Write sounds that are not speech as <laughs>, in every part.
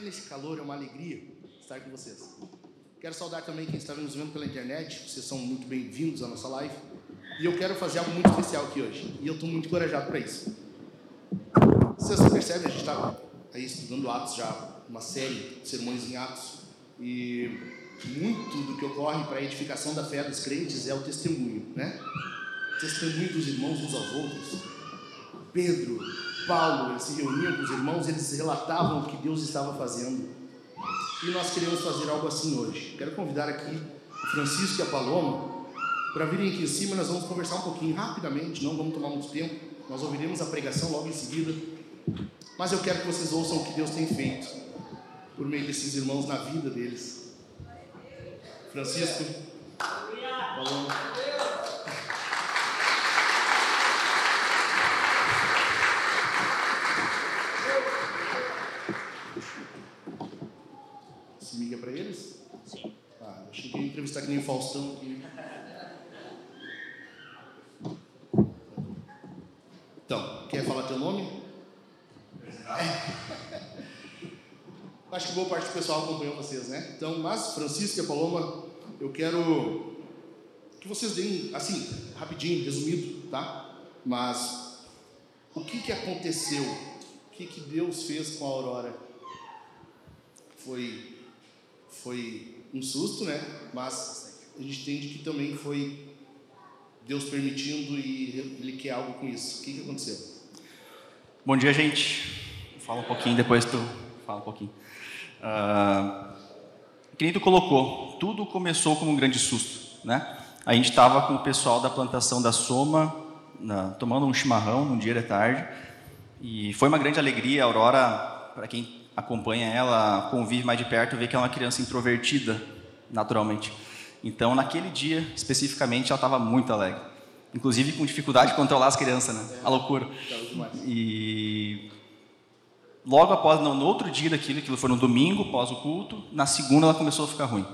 nesse calor é uma alegria estar com vocês. Quero saudar também quem está nos vendo pela internet. Vocês são muito bem-vindos à nossa live. E eu quero fazer algo muito especial aqui hoje. E eu estou muito encorajado para isso. Vocês percebem, a gente está aí estudando Atos já, uma série de sermões em Atos. E muito do que ocorre para a edificação da fé dos crentes é o testemunho, né? Testemunho dos irmãos uns aos outros. Pedro, Paulo, eles se reuniam com os irmãos, eles relatavam o que Deus estava fazendo. E nós queremos fazer algo assim hoje. Quero convidar aqui o Francisco e a Paloma para virem aqui em cima. Nós vamos conversar um pouquinho rapidamente, não vamos tomar muito tempo. Nós ouviremos a pregação logo em seguida. Mas eu quero que vocês ouçam o que Deus tem feito por meio desses irmãos na vida deles. Francisco, Paloma. Esse miga é para eles? Sim. Ah, achei que ia entrevistar que nem o Faustão. Então, quer falar teu nome? Acho que boa parte do pessoal acompanhou vocês, né? Então, mas Francisco e Paloma, eu quero que vocês deem, assim, rapidinho, resumido, tá? Mas o que que aconteceu? O que que Deus fez com a Aurora? Foi foi um susto, né? Mas a gente entende que também foi Deus permitindo e Ele quer algo com isso. O que, que aconteceu? Bom dia, gente. Fala um pouquinho, depois tu fala um pouquinho. Uh, que nem tu colocou, tudo começou como um grande susto, né? A gente estava com o pessoal da plantação da Soma, na, tomando um chimarrão num dia de tarde, e foi uma grande alegria. A Aurora, para quem acompanha ela, convive mais de perto, vê que é uma criança introvertida, naturalmente. Então, naquele dia, especificamente, ela estava muito alegre. Inclusive com dificuldade de controlar as crianças, né? A loucura. E logo após, no, outro dia daquilo, aquilo foi no domingo, após o culto, na segunda ela começou a ficar ruim.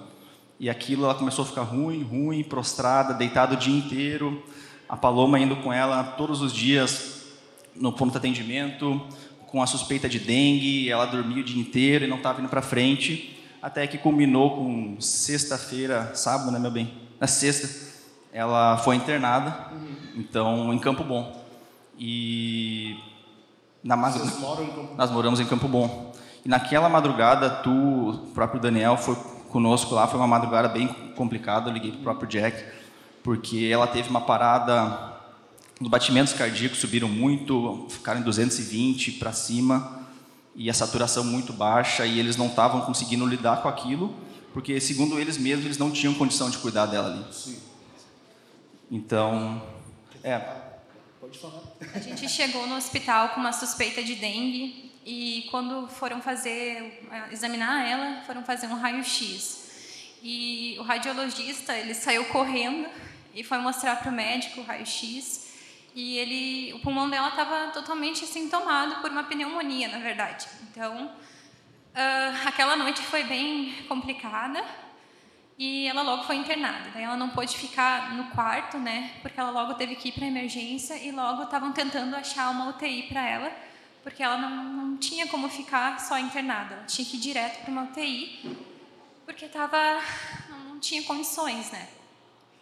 E aquilo ela começou a ficar ruim, ruim, prostrada, deitada o dia inteiro. A Paloma indo com ela todos os dias no ponto de atendimento, com a suspeita de dengue, ela dormia o dia inteiro e não estava indo para frente, até que culminou com sexta-feira, sábado, né, meu bem? Na sexta, ela foi internada, uhum. então, em Campo Bom. E na madrugada, Vocês moram em Campo Bom? Nós moramos em Campo Bom. E naquela madrugada, tu, o próprio Daniel, foi conosco lá, foi uma madrugada bem complicada, eu liguei para o próprio Jack, porque ela teve uma parada os batimentos cardíacos subiram muito, ficaram em 220 para cima e a saturação muito baixa e eles não estavam conseguindo lidar com aquilo, porque segundo eles mesmos eles não tinham condição de cuidar dela ali. Sim. Então, é. Pode falar. A gente chegou no hospital com uma suspeita de dengue e quando foram fazer examinar ela, foram fazer um raio-x. E o radiologista, ele saiu correndo e foi mostrar para o médico o raio-x e ele, o pulmão dela estava totalmente assim tomado por uma pneumonia, na verdade. Então, uh, aquela noite foi bem complicada e ela logo foi internada. Daí ela não pôde ficar no quarto, né? Porque ela logo teve que ir para emergência e logo estavam tentando achar uma UTI para ela, porque ela não, não tinha como ficar só internada. Ela tinha que ir direto para uma UTI, porque tava, não tinha condições, né?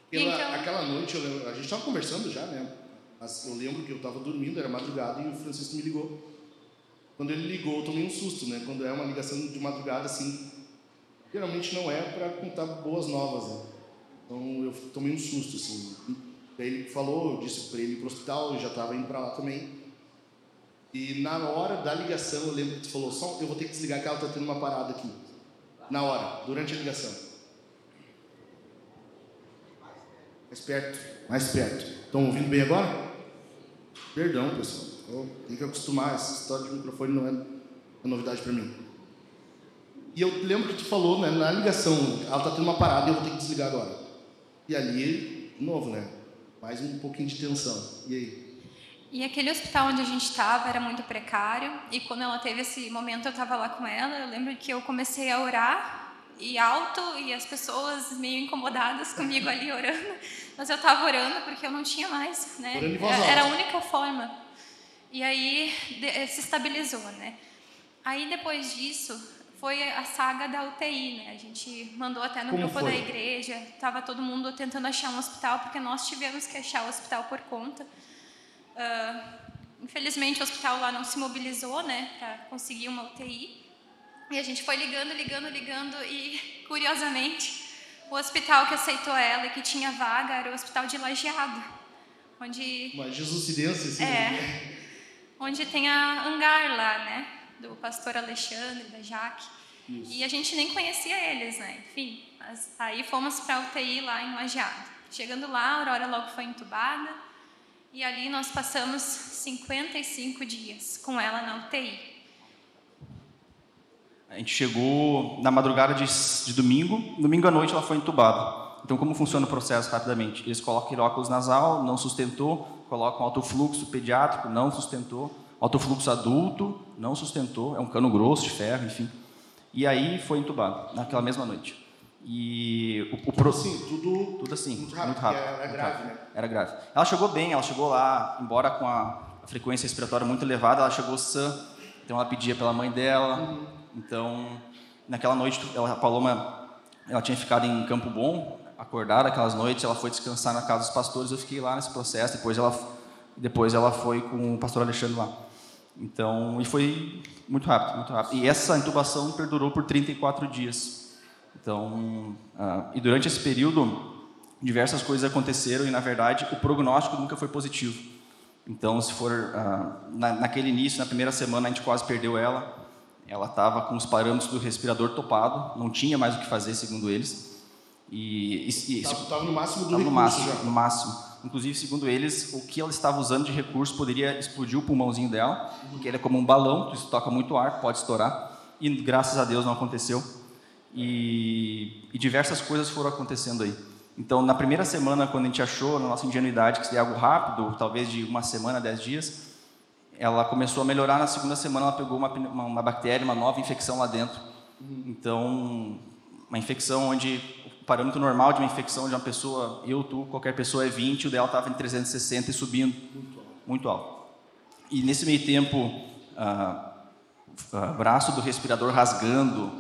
Pela, então, aquela noite, lembro, a gente estava conversando já, né? Eu lembro que eu estava dormindo, era madrugada, e o Francisco me ligou. Quando ele ligou, eu tomei um susto, né? Quando é uma ligação de madrugada, assim, geralmente não é para contar boas novas, né? Então eu tomei um susto, assim. Daí ele falou, eu disse para ele ir para o hospital, eu já estava indo para lá também. E na hora da ligação, eu lembro que tu falou, só eu vou ter que desligar que ela está tendo uma parada aqui. Na hora, durante a ligação. Mais perto, mais perto. Estão ouvindo bem agora? Perdão, pessoal. Oh, tem que acostumar. Essa história de microfone não é novidade para mim. E eu lembro que tu falou, né, na ligação, ela está tendo uma parada e eu vou ter que desligar agora. E ali, de novo, né? Mais um pouquinho de tensão. E aí? E aquele hospital onde a gente estava era muito precário. E quando ela teve esse momento, eu estava lá com ela. Eu lembro que eu comecei a orar e alto e as pessoas meio incomodadas comigo ali orando, <laughs> mas eu estava orando porque eu não tinha mais, né? Era a única forma. E aí se estabilizou, né? Aí depois disso foi a saga da UTI, né? A gente mandou até no Como grupo foi? da igreja, tava todo mundo tentando achar um hospital porque nós tivemos que achar o hospital por conta. Ah, infelizmente o hospital lá não se mobilizou, né, para conseguir uma UTI. E a gente foi ligando, ligando, ligando e curiosamente o hospital que aceitou ela e que tinha vaga era o hospital de Lajeado, onde Uma jesucidência, assim. né? é, onde tem a hangar lá, né? Do pastor Alexandre, da Jaque. E a gente nem conhecia eles, né? Enfim, aí fomos para a UTI lá em Lajeado. Chegando lá, a Aurora logo foi entubada. E ali nós passamos 55 dias com ela na UTI. A gente chegou na madrugada de, de domingo, domingo à noite ela foi entubada. Então, como funciona o processo rapidamente? Eles colocam óculos nasal, não sustentou, colocam autofluxo pediátrico, não sustentou, autofluxo adulto, não sustentou, é um cano grosso de ferro, enfim. E aí foi entubado, naquela mesma noite. E o, o pro... Assim, tudo, Tudo assim, muito rápido, muito rápido. porque era muito grave, rápido. né? Era grave. Ela chegou bem, ela chegou lá, embora com a, a frequência respiratória muito elevada, ela chegou sã. Então ela pedia pela mãe dela. Uhum. Então, naquela noite, ela, a Paloma, ela tinha ficado em Campo Bom, acordada aquelas noites, ela foi descansar na casa dos pastores, eu fiquei lá nesse processo, depois ela, depois ela foi com o pastor Alexandre lá. Então, e foi muito rápido, muito rápido. E essa intubação perdurou por 34 dias. Então, ah, e durante esse período, diversas coisas aconteceram e, na verdade, o prognóstico nunca foi positivo. Então, se for ah, na, naquele início, na primeira semana, a gente quase perdeu ela. Ela estava com os parâmetros do respirador topado, não tinha mais o que fazer, segundo eles. E, e, e Tava, tava no máximo do Estava no máximo, já. no máximo. Inclusive, segundo eles, o que ela estava usando de recurso poderia explodir o pulmãozinho dela, porque ele é como um balão, tu toca muito ar, pode estourar. E graças a Deus não aconteceu. E, e diversas coisas foram acontecendo aí. Então, na primeira semana, quando a gente achou, na nossa ingenuidade, que seria algo rápido, talvez de uma semana, dez dias, ela começou a melhorar. Na segunda semana, ela pegou uma, uma, uma bactéria, uma nova infecção lá dentro. Então, uma infecção onde o parâmetro normal de uma infecção de uma pessoa, eu, tu, qualquer pessoa é 20, o dela estava em 360 e subindo muito alto. E nesse meio tempo, ah, ah, braço do respirador rasgando,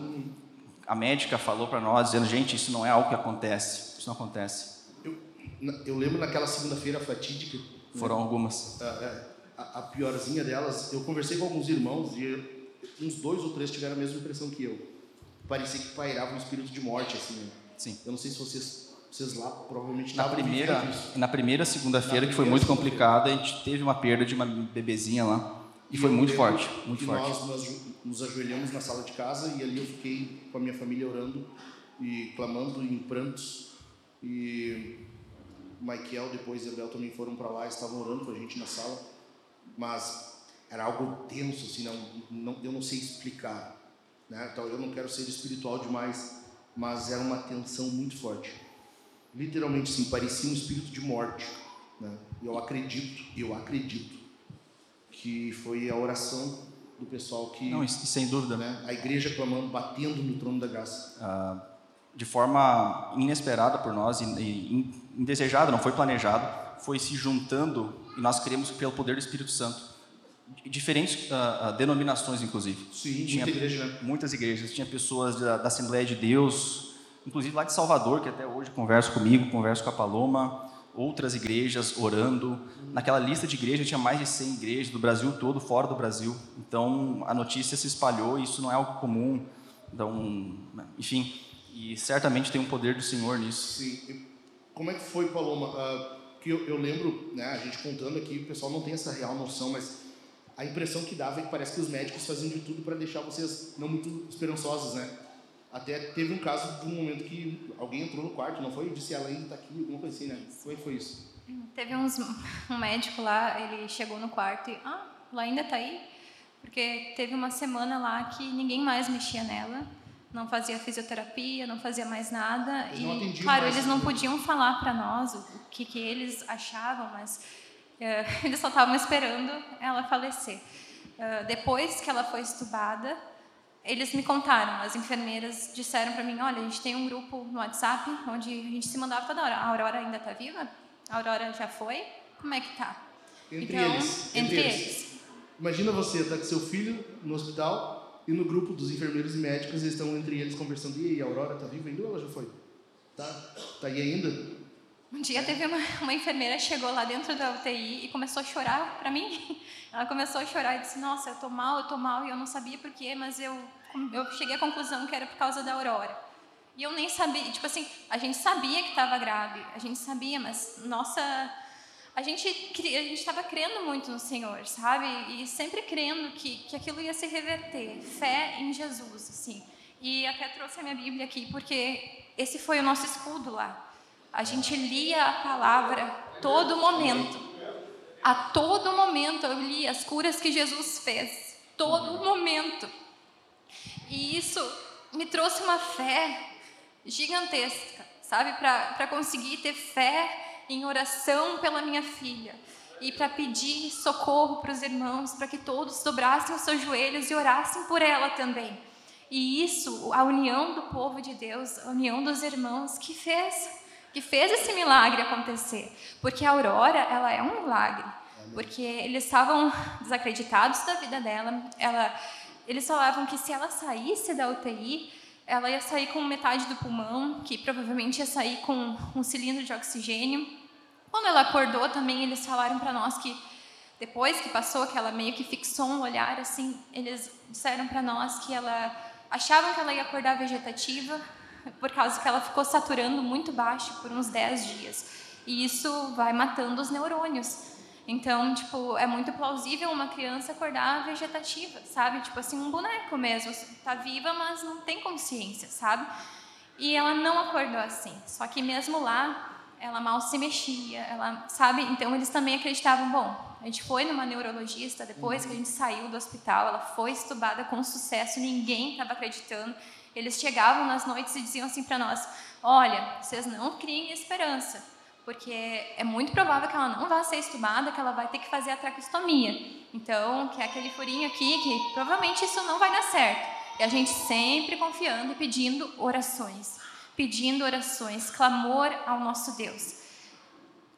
a médica falou para nós, dizendo, gente, isso não é algo que acontece, isso não acontece. Eu, eu lembro naquela segunda-feira fatídica, Foram algumas. a, a, a piorzinha delas, eu conversei com alguns irmãos e eu- uns dois ou três tiveram a mesma impressão que eu. Parecia que pairava um espírito de morte, assim. né? Sim. Eu não sei se vocês, vocês lá provavelmente Na primeira, na primeira segunda-feira, que foi muito complicada, a gente teve uma perda de uma bebezinha lá. E foi eu muito lembro forte, muito forte. Nós, nós nos ajoelhamos na sala de casa e ali eu fiquei com a minha família orando e clamando em prantos. E Michael, depois e a Bel também foram para lá, estavam orando com a gente na sala. Mas era algo tenso, assim, não, não, eu não sei explicar. Né? Então, eu não quero ser espiritual demais, mas era uma tensão muito forte. Literalmente, sim, parecia um espírito de morte. Né? Eu acredito, eu acredito que foi a oração do pessoal que Não, sem dúvida, né, a igreja clamando, batendo no trono da graça. ah, de forma inesperada por nós e, e in- indesejada, não foi planejado, foi se juntando e nós cremos pelo poder do Espírito Santo. Diferentes ah, denominações, inclusive. Sim, Tinha muita igreja, né? muitas igrejas, tinha pessoas da, da Assembleia de Deus, inclusive lá de Salvador, que até hoje converso comigo, converso com a Paloma, outras igrejas orando. Naquela lista de igrejas tinha mais de 100 igrejas do Brasil todo, fora do Brasil. Então a notícia se espalhou e isso não é algo comum. Então, enfim, e certamente tem um poder do Senhor nisso. Sim. E Como é que foi, Paloma? Ah, que eu, eu lembro, né, a gente contando aqui, o pessoal não tem essa real noção, mas a impressão que dava é que parece que os médicos faziam de tudo para deixar vocês não muito esperançosos, né? Até teve um caso de um momento que alguém entrou no quarto, não foi? Disse, ela ainda está aqui, alguma coisa assim, né? Como é foi isso? Teve uns, um médico lá, ele chegou no quarto e, ah, ela ainda tá aí? Porque teve uma semana lá que ninguém mais mexia nela, não fazia fisioterapia, não fazia mais nada. Eles não e, claro, mais, eles não podiam falar para nós o que, que eles achavam, mas eh, <laughs> eles só estavam esperando ela falecer. Eh, depois que ela foi estubada, eles me contaram, as enfermeiras disseram para mim, olha, a gente tem um grupo no WhatsApp onde a gente se mandava toda hora. A Aurora ainda está viva? A Aurora já foi? Como é que tá? Entre então, eles. entre eles. Imagina você, tá com seu filho no hospital E no grupo dos enfermeiros e médicos, eles estão entre eles conversando. E aí, a Aurora tá viva ainda ou ela já foi? Tá, tá aí ainda? Um dia teve uma, uma enfermeira chegou lá dentro da UTI e começou a chorar para mim. <laughs> Ela começou a chorar e disse: Nossa, eu tô mal, eu tô mal. E eu não sabia por quê, mas eu, eu cheguei à conclusão que era por causa da Aurora. E eu nem sabia, tipo assim, a gente sabia que estava grave, a gente sabia, mas nossa a gente a gente estava crendo muito no Senhor, sabe? E sempre crendo que, que aquilo ia se reverter, fé em Jesus, assim. E até trouxe a minha Bíblia aqui porque esse foi o nosso escudo lá. A gente lia a palavra todo momento. A todo momento eu li as curas que Jesus fez, todo momento. E isso me trouxe uma fé gigantesca, sabe? Para conseguir ter fé em oração pela minha filha e para pedir socorro para os irmãos, para que todos dobrassem os seus joelhos e orassem por ela também. E isso, a união do povo de Deus, a união dos irmãos, que fez, que fez esse milagre acontecer. Porque a Aurora, ela é um milagre. Porque eles estavam desacreditados da vida dela. Ela, eles falavam que se ela saísse da UTI, ela ia sair com metade do pulmão, que provavelmente ia sair com um cilindro de oxigênio. Quando ela acordou também, eles falaram para nós que depois que passou, que ela meio que fixou um olhar assim, eles disseram para nós que ela achavam que ela ia acordar vegetativa, por causa que ela ficou saturando muito baixo por uns 10 dias. E isso vai matando os neurônios. Então, tipo, é muito plausível uma criança acordar vegetativa, sabe? Tipo assim, um boneco mesmo. Tá viva, mas não tem consciência, sabe? E ela não acordou assim. Só que mesmo lá, ela mal se mexia, ela, sabe? Então eles também acreditavam, bom, a gente foi numa neurologista depois que a gente saiu do hospital, ela foi estubada com sucesso, ninguém estava acreditando. Eles chegavam nas noites e diziam assim para nós: "Olha, vocês não criem esperança porque é muito provável que ela não vá ser estubada, que ela vai ter que fazer a traqueostomia. Então, que é aquele furinho aqui, que provavelmente isso não vai dar certo. E a gente sempre confiando e pedindo orações, pedindo orações, clamor ao nosso Deus.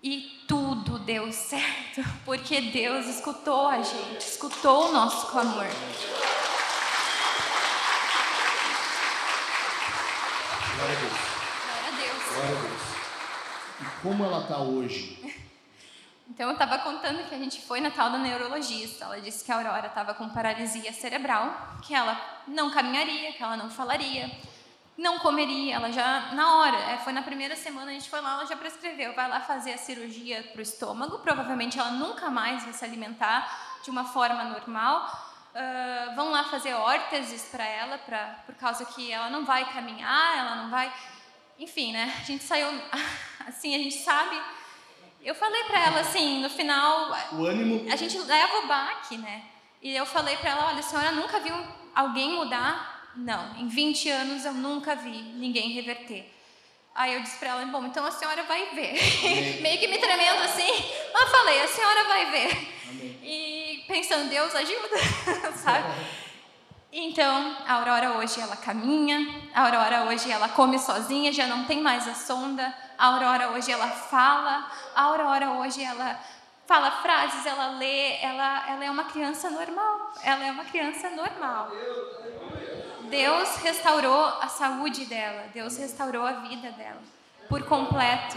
E tudo deu certo, <laughs> porque Deus escutou a gente, escutou o nosso clamor. Glória a Deus. Glória a Deus. Glória a Deus. E como ela está hoje? <laughs> Então, eu estava contando que a gente foi na tal da neurologista. Ela disse que a Aurora estava com paralisia cerebral, que ela não caminharia, que ela não falaria, não comeria. Ela já, na hora, é, foi na primeira semana, a gente foi lá, ela já prescreveu, vai lá fazer a cirurgia para o estômago. Provavelmente ela nunca mais vai se alimentar de uma forma normal. Uh, vão lá fazer órteses para ela, pra, por causa que ela não vai caminhar, ela não vai enfim, né? A gente saiu <laughs> assim, a gente sabe. Eu falei para ela assim, no final, o ânimo. A gente leva o baque, né? E eu falei para ela, olha, a senhora nunca viu alguém mudar? Não, em 20 anos eu nunca vi ninguém reverter. Aí eu disse para ela, bom, então a senhora vai ver. <laughs> Meio que me tremendo assim, eu falei, a senhora vai ver. Amém. E pensando, Deus ajuda, <laughs> sabe? Então, a Aurora hoje ela caminha, a Aurora hoje ela come sozinha, já não tem mais a sonda. A Aurora hoje ela fala, a Aurora hoje ela fala frases, ela lê, ela, ela é uma criança normal. Ela é uma criança normal. Deus restaurou a saúde dela, Deus restaurou a vida dela por completo.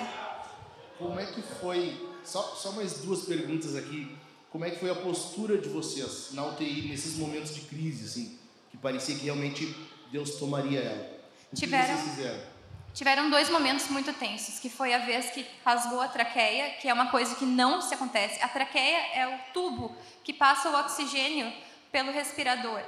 Como é que foi? Só, só mais duas perguntas aqui. Como é que foi a postura de vocês na UTI nesses momentos de crise, assim? Parecia que realmente Deus tomaria ela. O tiveram, que vocês fizeram? Tiveram dois momentos muito tensos, que foi a vez que rasgou a traqueia, que é uma coisa que não se acontece. A traqueia é o tubo que passa o oxigênio pelo respirador.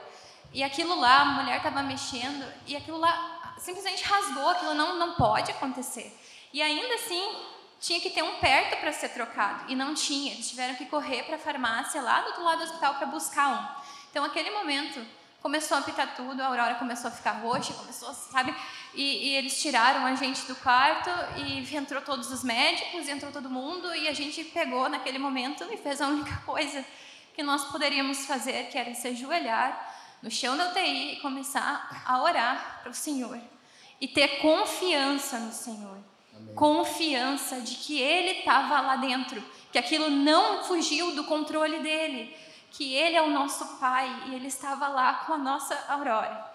E aquilo lá, a mulher estava mexendo, e aquilo lá simplesmente rasgou, aquilo não, não pode acontecer. E ainda assim, tinha que ter um perto para ser trocado, e não tinha. Eles tiveram que correr para a farmácia lá do outro lado do hospital para buscar um. Então, aquele momento começou a apitar tudo, a Aurora começou a ficar roxa, começou, sabe? E, e, eles tiraram a gente do quarto e entrou todos os médicos, entrou todo mundo e a gente pegou naquele momento e fez a única <laughs> coisa que nós poderíamos fazer, que era se ajoelhar no chão da UTI e começar a orar para o Senhor e ter confiança no Senhor. Amém. Confiança de que Ele estava lá dentro, que aquilo não fugiu do controle dele, que Ele é o nosso Pai e Ele estava lá com a nossa Aurora.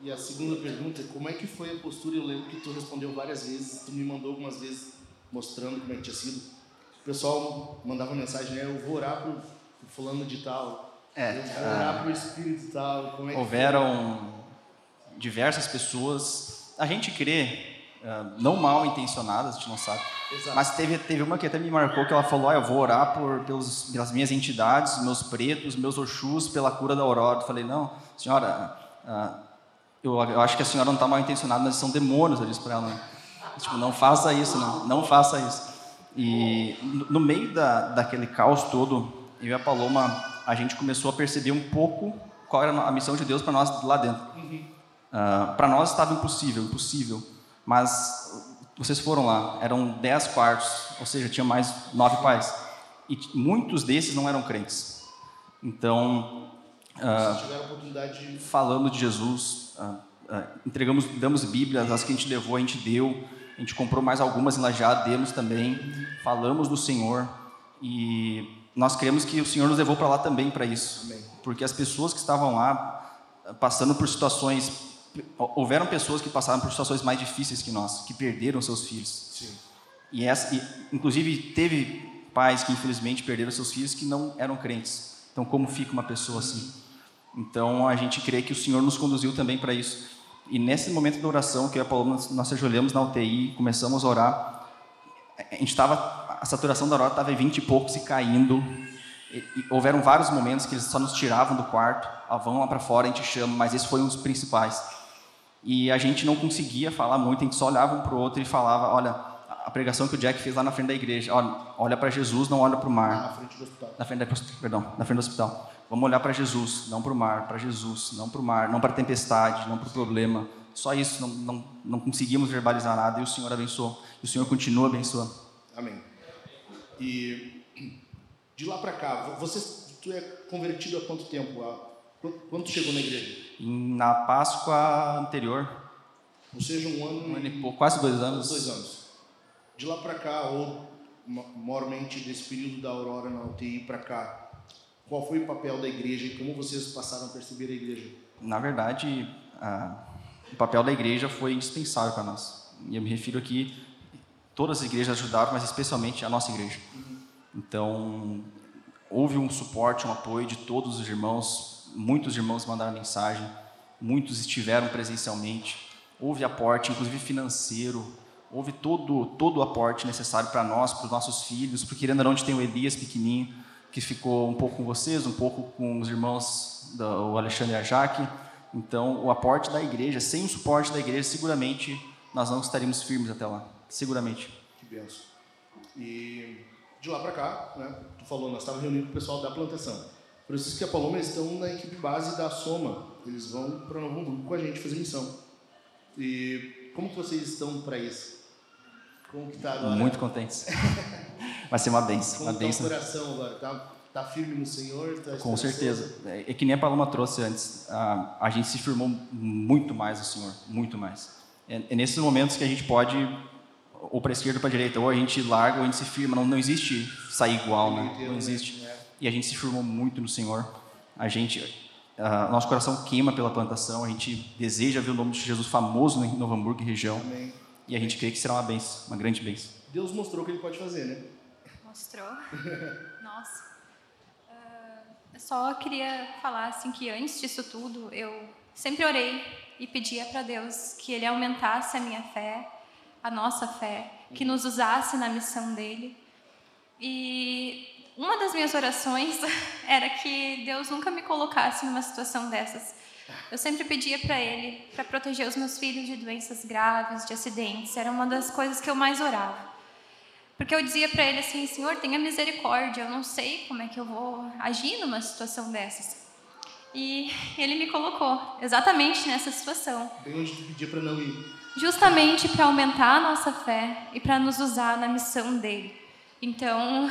E a segunda pergunta é como é que foi a postura? Eu lembro que tu respondeu várias vezes, tu me mandou algumas vezes mostrando como é que tinha sido. O pessoal mandava mensagem, né? Eu vou orar pro, pro fulano de tal. É, eu vou orar pro espírito tal. Como é que houveram diversas pessoas. A gente crê Uh, não mal intencionadas, a gente não sabe. Exato. Mas teve, teve uma que até me marcou que ela falou: ah, eu vou orar por, pelos, pelas minhas entidades, meus pretos, meus oxus, pela cura da aurora. Eu falei: não, senhora, uh, eu, eu, acho que a senhora não está mal intencionada, mas são demônios. Eu disse para ela: né? tipo, não faça isso, não, não faça isso. E no, meio da, daquele caos todo, eu e a Paloma, a gente começou a perceber um pouco qual era a missão de Deus para nós lá dentro. Uhum. Uh, para nós estava impossível, impossível mas vocês foram lá, eram dez quartos, ou seja, tinha mais nove pais. E muitos desses não eram crentes. Então, uh, falando de Jesus, uh, uh, entregamos, damos Bíblias, as que a gente levou, a gente deu. A gente comprou mais algumas em Lajá, demos também. Falamos do Senhor. E nós cremos que o Senhor nos levou para lá também para isso. Amém. Porque as pessoas que estavam lá, passando por situações houveram pessoas que passaram por situações mais difíceis que nós, que perderam seus filhos. Sim. E, essa, e inclusive teve pais que infelizmente perderam seus filhos que não eram crentes. Então como fica uma pessoa assim? Então a gente crê que o Senhor nos conduziu também para isso. E nesse momento da oração que eu e a Paloma nós ajoelhamos na UTI, começamos a orar, a gente estava a saturação da hora estava em 20 e poucos e caindo. E, e, houveram vários momentos que eles só nos tiravam do quarto, ah, vão lá para fora, a gente chama, mas esse foi um dos principais. E a gente não conseguia falar muito, a gente só olhava um para o outro e falava: olha, a pregação que o Jack fez lá na frente da igreja, olha, olha para Jesus, não olha para o mar. Na frente do hospital. Na frente da, perdão, na frente do hospital. Vamos olhar para Jesus, não para o mar, para Jesus, não para o mar, não para a tempestade, não para o problema. Só isso, não, não, não conseguimos verbalizar nada e o Senhor abençoou. E o Senhor continua abençoando. Amém. E de lá para cá, você tu é convertido há quanto tempo? Quando tu chegou na igreja? Na Páscoa anterior. Ou seja, um ano. Um ano e pouco, quase dois anos. Dois anos. De lá para cá, ou maiormente desse período da Aurora na UTI para cá, qual foi o papel da igreja e como vocês passaram a perceber a igreja? Na verdade, a, o papel da igreja foi indispensável para nós. E eu me refiro aqui, todas as igrejas ajudaram, mas especialmente a nossa igreja. Uhum. Então, houve um suporte, um apoio de todos os irmãos muitos irmãos mandaram mensagem, muitos estiveram presencialmente, houve aporte, inclusive financeiro, houve todo, todo o aporte necessário para nós, para os nossos filhos, porque querendo ou não, tem o Elias pequenininho, que ficou um pouco com vocês, um pouco com os irmãos, do, o Alexandre e a Jaque, então o aporte da igreja, sem o suporte da igreja, seguramente nós não estaríamos firmes até lá, seguramente. Que benção. E de lá para cá, né, tu falou, nós estávamos reunindo o pessoal da plantação. Isso que a Paloma estão na equipe base da Soma. Eles vão para Novo Hamburgo com a gente fazer missão. E como que vocês estão para isso? Como que tá agora? Muito contentes. <laughs> Vai ser uma benção. Como uma benção. Tá o coração agora? Tá, tá firme no Senhor? Tá com certeza. É, é que nem a Paloma trouxe antes. A, a gente se firmou muito mais no Senhor. Muito mais. É, é nesses momentos que a gente pode ou para esquerda ou para direita, ou a gente larga ou a gente se firma. Não, não existe sair igual, né? Não existe e a gente se firmou muito no Senhor. A gente, uh, nosso coração queima pela plantação, a gente deseja ver o nome de Jesus famoso em Novo Hamburgo e região. Amém. E a gente crê que será uma benção, uma grande benção. Deus mostrou o que ele pode fazer, né? Mostrou. <laughs> Nossa. Uh, eu só queria falar assim que antes disso tudo, eu sempre orei e pedia para Deus que ele aumentasse a minha fé, a nossa fé, que nos usasse na missão dele. E uma das minhas orações <laughs> era que Deus nunca me colocasse numa situação dessas. Eu sempre pedia para Ele para proteger os meus filhos de doenças graves, de acidentes. Era uma das coisas que eu mais orava. Porque eu dizia para Ele assim: Senhor, tenha misericórdia. Eu não sei como é que eu vou agir numa situação dessas. E <laughs> Ele me colocou exatamente nessa situação. Bem onde tu pedia para não ir. Justamente para aumentar a nossa fé e para nos usar na missão dele. Então,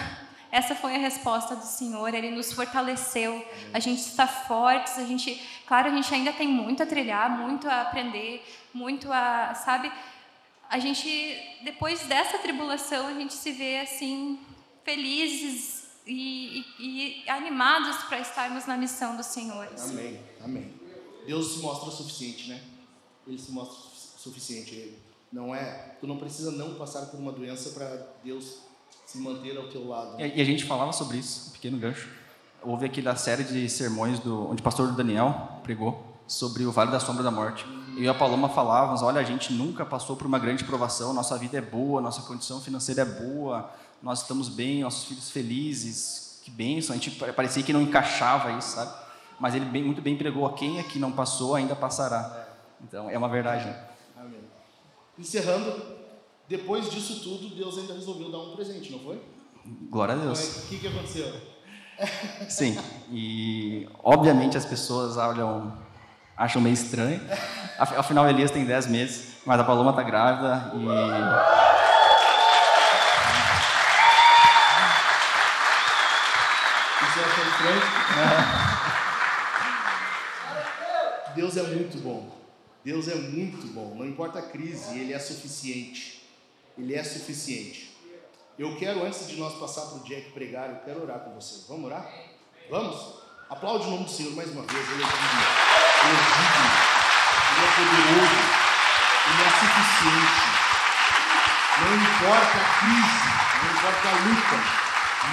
essa foi a resposta do Senhor, Ele nos fortaleceu, a gente está fortes, a gente, claro, a gente ainda tem muito a trilhar, muito a aprender, muito a, sabe, a gente, depois dessa tribulação, a gente se vê assim, felizes e, e, e animados para estarmos na missão do Senhor. Amém, amém. Deus se mostra suficiente, né? Ele se mostra suficiente. Não é, tu não precisa não passar por uma doença para Deus se manter ao teu lado. E a gente falava sobre isso, um pequeno gancho. Houve aqui a série de sermões do, onde o pastor Daniel pregou sobre o Vale da Sombra da Morte. Eu e a Paloma falávamos, olha, a gente nunca passou por uma grande provação, nossa vida é boa, nossa condição financeira é boa, nós estamos bem, nossos filhos felizes, que bênção. A gente parecia que não encaixava isso, sabe? Mas ele bem, muito bem pregou, quem aqui não passou ainda passará. Então, é uma verdade. Né? Amém. Encerrando, depois disso tudo, Deus ainda resolveu dar um presente, não foi? Glória a Deus. O que, que aconteceu? <laughs> Sim, e obviamente as pessoas olham, acham meio estranho. Afinal, Elias tem 10 meses, mas a Paloma está grávida e. Isso acha estranho? <laughs> Deus é muito bom. Deus é muito bom. Não importa a crise, Ele é suficiente. Ele é suficiente. Eu quero, antes de nós passar para o Jack pregar, eu quero orar com você. Vamos orar? Vamos? Aplaude o nome do Senhor mais uma vez. Ele é digno. Ele é digno. Ele é poderoso. Ele é suficiente. Não importa a crise, não importa a luta,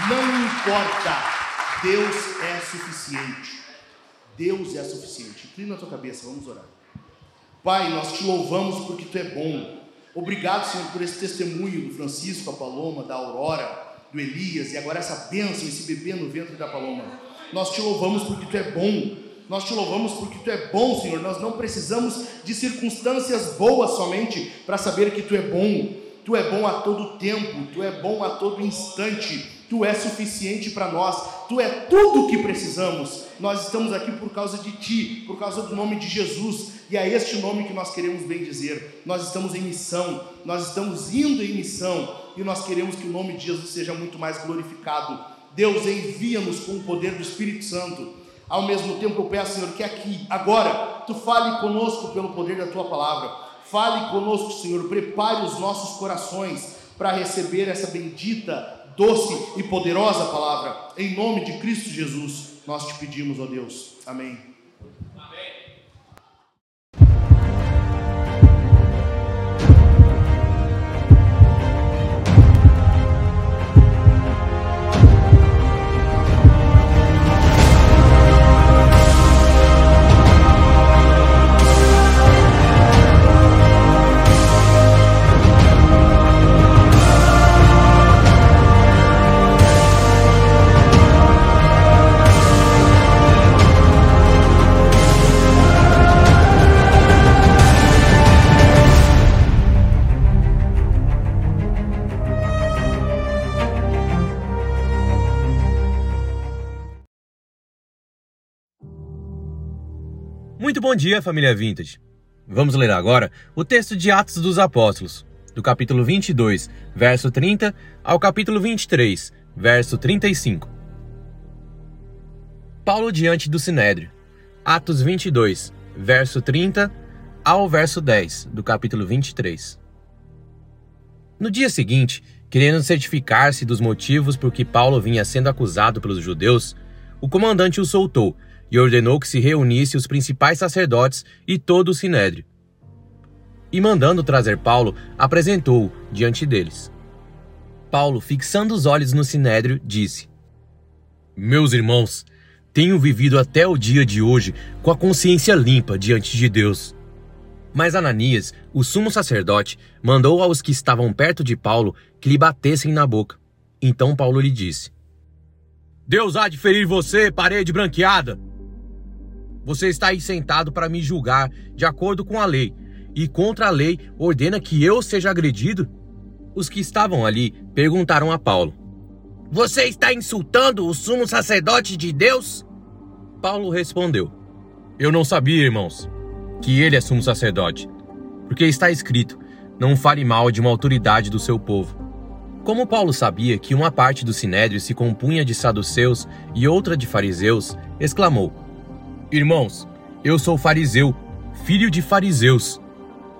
não importa. Deus é suficiente. Deus é suficiente. Inclina a tua cabeça, vamos orar. Pai, nós te louvamos porque tu é bom. Obrigado, Senhor, por esse testemunho do Francisco, a Paloma, da Aurora, do Elias e agora essa bênção, esse bebê no ventre da Paloma. Nós te louvamos porque tu é bom. Nós te louvamos porque tu é bom, Senhor. Nós não precisamos de circunstâncias boas somente para saber que tu é bom. Tu é bom a todo tempo, tu é bom a todo instante. Tu és suficiente para nós, Tu é tudo o que precisamos. Nós estamos aqui por causa de Ti, por causa do nome de Jesus, e é este nome que nós queremos bem dizer. Nós estamos em missão, nós estamos indo em missão, e nós queremos que o nome de Jesus seja muito mais glorificado. Deus envia-nos com o poder do Espírito Santo. Ao mesmo tempo, eu peço, Senhor, que aqui, agora, Tu fale conosco pelo poder da Tua palavra. Fale conosco, Senhor, prepare os nossos corações para receber essa bendita doce e poderosa palavra. Em nome de Cristo Jesus, nós te pedimos, ó Deus. Amém. Bom dia, família Vintage. Vamos ler agora o texto de Atos dos Apóstolos, do capítulo 22, verso 30 ao capítulo 23, verso 35. Paulo diante do Sinédrio. Atos 22, verso 30 ao verso 10 do capítulo 23. No dia seguinte, querendo certificar-se dos motivos por que Paulo vinha sendo acusado pelos judeus, o comandante o soltou e ordenou que se reunisse os principais sacerdotes e todo o sinédrio. E mandando trazer Paulo, apresentou-o diante deles. Paulo, fixando os olhos no sinédrio, disse: Meus irmãos, tenho vivido até o dia de hoje com a consciência limpa diante de Deus. Mas Ananias, o sumo sacerdote, mandou aos que estavam perto de Paulo que lhe batessem na boca. Então Paulo lhe disse: Deus há de ferir você, parede branqueada. Você está aí sentado para me julgar de acordo com a lei, e contra a lei ordena que eu seja agredido? Os que estavam ali perguntaram a Paulo: Você está insultando o sumo sacerdote de Deus? Paulo respondeu: Eu não sabia, irmãos, que ele é sumo sacerdote, porque está escrito: Não fale mal de uma autoridade do seu povo. Como Paulo sabia que uma parte do sinédrio se compunha de saduceus e outra de fariseus, exclamou: Irmãos, eu sou fariseu, filho de fariseus.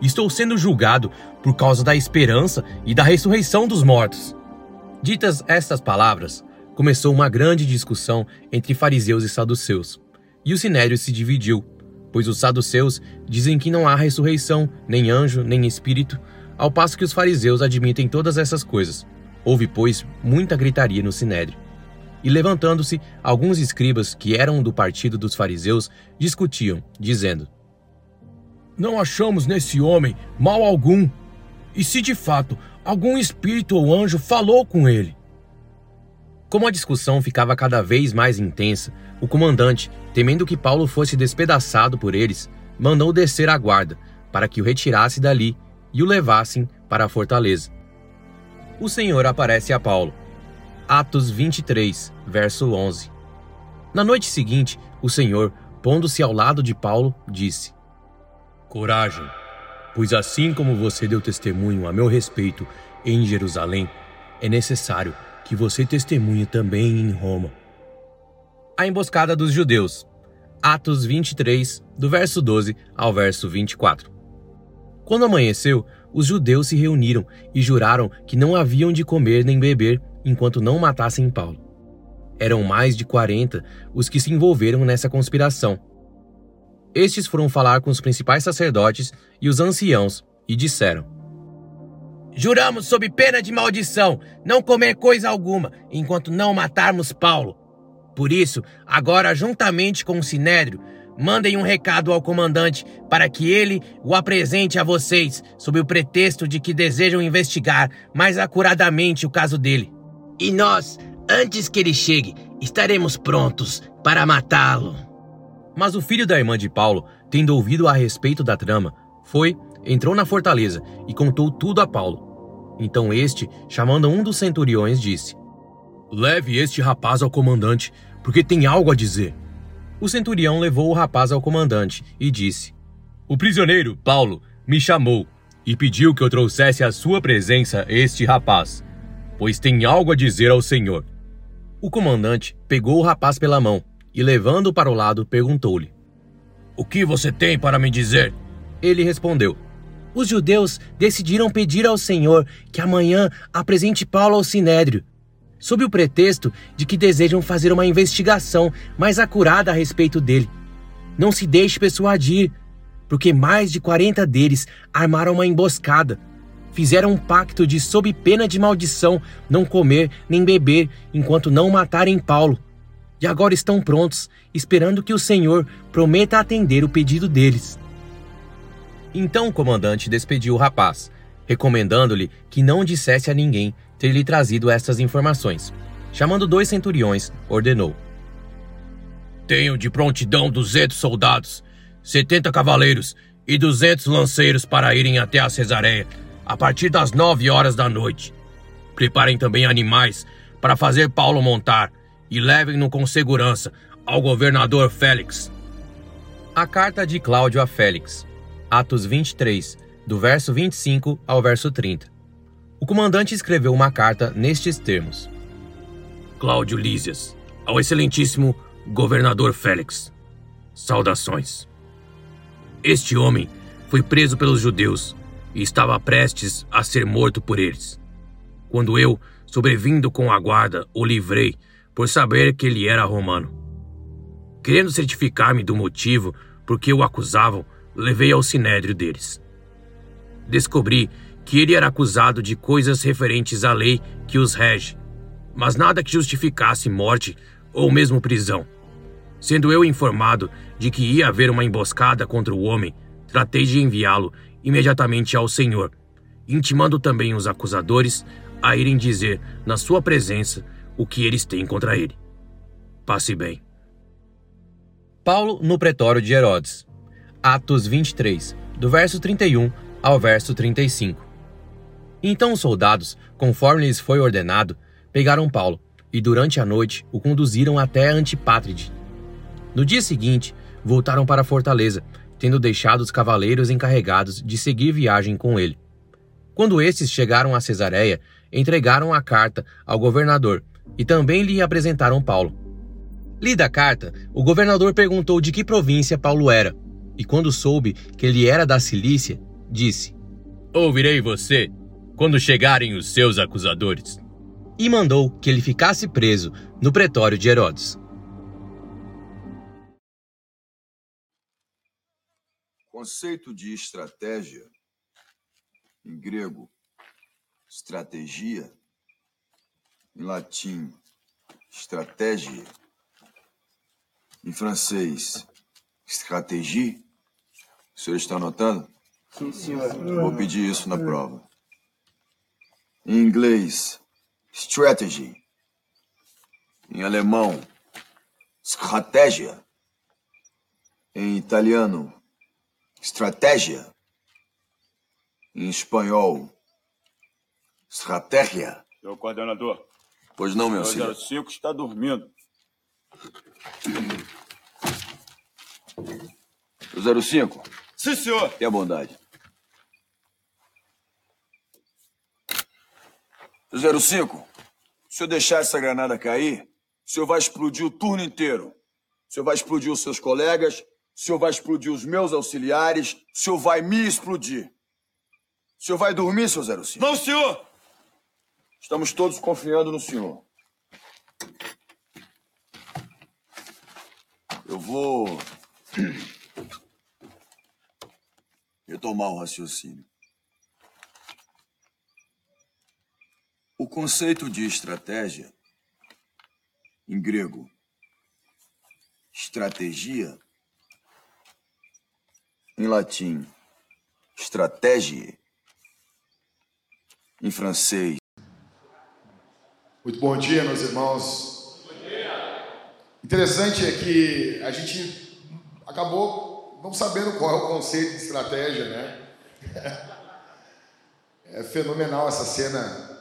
Estou sendo julgado por causa da esperança e da ressurreição dos mortos. Ditas estas palavras, começou uma grande discussão entre fariseus e saduceus. E o sinédrio se dividiu, pois os saduceus dizem que não há ressurreição, nem anjo, nem espírito, ao passo que os fariseus admitem todas essas coisas. Houve, pois, muita gritaria no sinédrio. E levantando-se, alguns escribas que eram do partido dos fariseus discutiam, dizendo: Não achamos nesse homem mal algum. E se de fato algum espírito ou anjo falou com ele? Como a discussão ficava cada vez mais intensa, o comandante, temendo que Paulo fosse despedaçado por eles, mandou descer a guarda para que o retirasse dali e o levassem para a fortaleza. O Senhor aparece a Paulo. Atos 23, verso 11. Na noite seguinte, o Senhor, pondo-se ao lado de Paulo, disse: Coragem, pois assim como você deu testemunho a meu respeito em Jerusalém, é necessário que você testemunhe também em Roma. A emboscada dos judeus. Atos 23, do verso 12 ao verso 24. Quando amanheceu, os judeus se reuniram e juraram que não haviam de comer nem beber enquanto não matassem Paulo. Eram mais de 40 os que se envolveram nessa conspiração. Estes foram falar com os principais sacerdotes e os anciãos e disseram: Juramos sob pena de maldição não comer coisa alguma enquanto não matarmos Paulo. Por isso, agora, juntamente com o Sinédrio, mandem um recado ao comandante para que ele o apresente a vocês, sob o pretexto de que desejam investigar mais acuradamente o caso dele. E nós, antes que ele chegue, estaremos prontos para matá-lo. Mas o filho da irmã de Paulo, tendo ouvido a respeito da trama, foi entrou na fortaleza e contou tudo a Paulo. Então este, chamando um dos centuriões, disse: Leve este rapaz ao comandante, porque tem algo a dizer. O centurião levou o rapaz ao comandante e disse: O prisioneiro, Paulo, me chamou e pediu que eu trouxesse à sua presença este rapaz, pois tem algo a dizer ao senhor. O comandante pegou o rapaz pela mão e, levando-o para o lado, perguntou-lhe: O que você tem para me dizer? Ele respondeu: os judeus decidiram pedir ao Senhor que amanhã apresente Paulo ao sinédrio, sob o pretexto de que desejam fazer uma investigação mais acurada a respeito dele. Não se deixe persuadir, porque mais de 40 deles armaram uma emboscada. Fizeram um pacto de, sob pena de maldição, não comer nem beber enquanto não matarem Paulo. E agora estão prontos, esperando que o Senhor prometa atender o pedido deles. Então o comandante despediu o rapaz, recomendando-lhe que não dissesse a ninguém ter lhe trazido estas informações. Chamando dois centuriões, ordenou: Tenho de prontidão duzentos soldados, setenta cavaleiros e duzentos lanceiros para irem até a Cesareia a partir das nove horas da noite. Preparem também animais para fazer Paulo montar e levem-no com segurança ao governador Félix. A carta de Cláudio a Félix. Atos 23, do verso 25 ao verso 30. O comandante escreveu uma carta nestes termos: Cláudio Lísias, ao excelentíssimo governador Félix. Saudações. Este homem foi preso pelos judeus e estava prestes a ser morto por eles. Quando eu, sobrevindo com a guarda, o livrei por saber que ele era romano. Querendo certificar-me do motivo por que o acusavam, levei ao sinédrio deles. Descobri que ele era acusado de coisas referentes à lei que os rege, mas nada que justificasse morte ou mesmo prisão. Sendo eu informado de que ia haver uma emboscada contra o homem, tratei de enviá-lo imediatamente ao Senhor, intimando também os acusadores a irem dizer, na sua presença, o que eles têm contra ele. Passe bem. Paulo no pretório de Herodes. Atos 23, do verso 31 ao verso 35. Então os soldados, conforme lhes foi ordenado, pegaram Paulo e durante a noite o conduziram até Antipátride. No dia seguinte, voltaram para a fortaleza, tendo deixado os cavaleiros encarregados de seguir viagem com ele. Quando estes chegaram a Cesareia, entregaram a carta ao governador e também lhe apresentaram Paulo. Lida a carta, o governador perguntou de que província Paulo era e quando soube que ele era da Cilícia, disse: Ouvirei você quando chegarem os seus acusadores. e mandou que ele ficasse preso no pretório de Herodes. Conceito de estratégia, em grego, estratégia, em latim, estratégia, em francês, stratégie. O senhor está anotando? Sim, senhor. Vou pedir isso na prova. Em inglês, strategy. Em alemão, estratégia. Em italiano, estratégia. Em espanhol, estratégia. Senhor coordenador, Pois não, meu o senhor. 05 está dormindo. O 05, Sim, senhor. tenha bondade. O 05, se eu deixar essa granada cair, o senhor vai explodir o turno inteiro. O senhor vai explodir os seus colegas, o senhor vai explodir os meus auxiliares, o senhor vai me explodir. O senhor vai dormir, seu 05? Vamos, senhor. Estamos todos confiando no senhor. Eu vou <clears throat> retomar o raciocínio. O conceito de estratégia, em grego, estratégia, em latim, estratégia, em francês, Muito bom dia, meus irmãos. Bom dia. Interessante é que a gente acabou não sabendo qual é o conceito de estratégia, né? <laughs> É fenomenal essa cena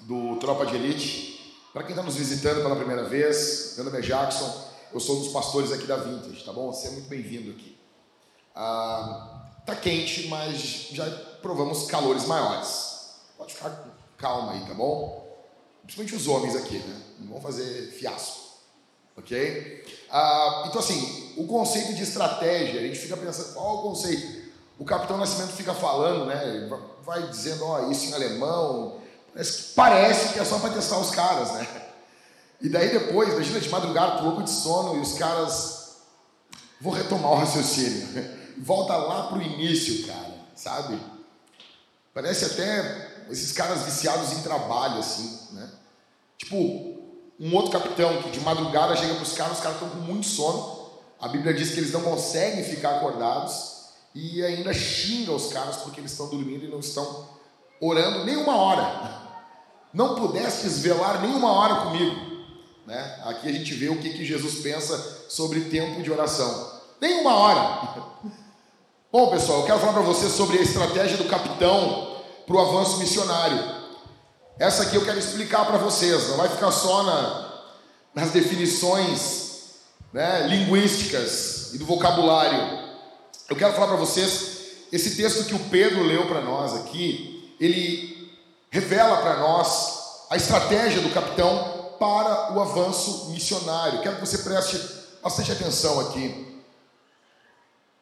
do Tropa de Elite. Para quem está nos visitando pela primeira vez, meu nome é Jackson, eu sou um dos pastores aqui da Vintage, tá bom? Você é muito bem-vindo aqui. Ah, tá quente, mas já provamos calores maiores. Pode ficar calma aí, tá bom? Principalmente os homens aqui, né? Não vão fazer fiasco. Ok? Ah, então, assim, o conceito de estratégia, a gente fica pensando, qual o conceito? O Capitão Nascimento fica falando, né? Vai- dizendo, ó, isso em alemão. Parece que, parece que é só para testar os caras, né? E daí depois, imagina de madrugada, tu louco de sono, e os caras. Vou retomar o raciocínio. Volta lá pro início, cara, sabe? Parece até esses caras viciados em trabalho, assim, né? Tipo, um outro capitão que de madrugada chega para os caras, os caras estão com muito sono. A Bíblia diz que eles não conseguem ficar acordados e ainda xinga os caras porque eles estão dormindo e não estão orando nem uma hora. Não pudestes velar nem uma hora comigo. Né? Aqui a gente vê o que, que Jesus pensa sobre tempo de oração. Nem uma hora. <laughs> Bom, pessoal, eu quero falar para vocês sobre a estratégia do capitão para o avanço missionário. Essa aqui eu quero explicar para vocês, não vai ficar só na, nas definições né, linguísticas e do vocabulário. Eu quero falar para vocês, esse texto que o Pedro leu para nós aqui, ele revela para nós a estratégia do capitão para o avanço missionário. Quero que você preste bastante atenção aqui.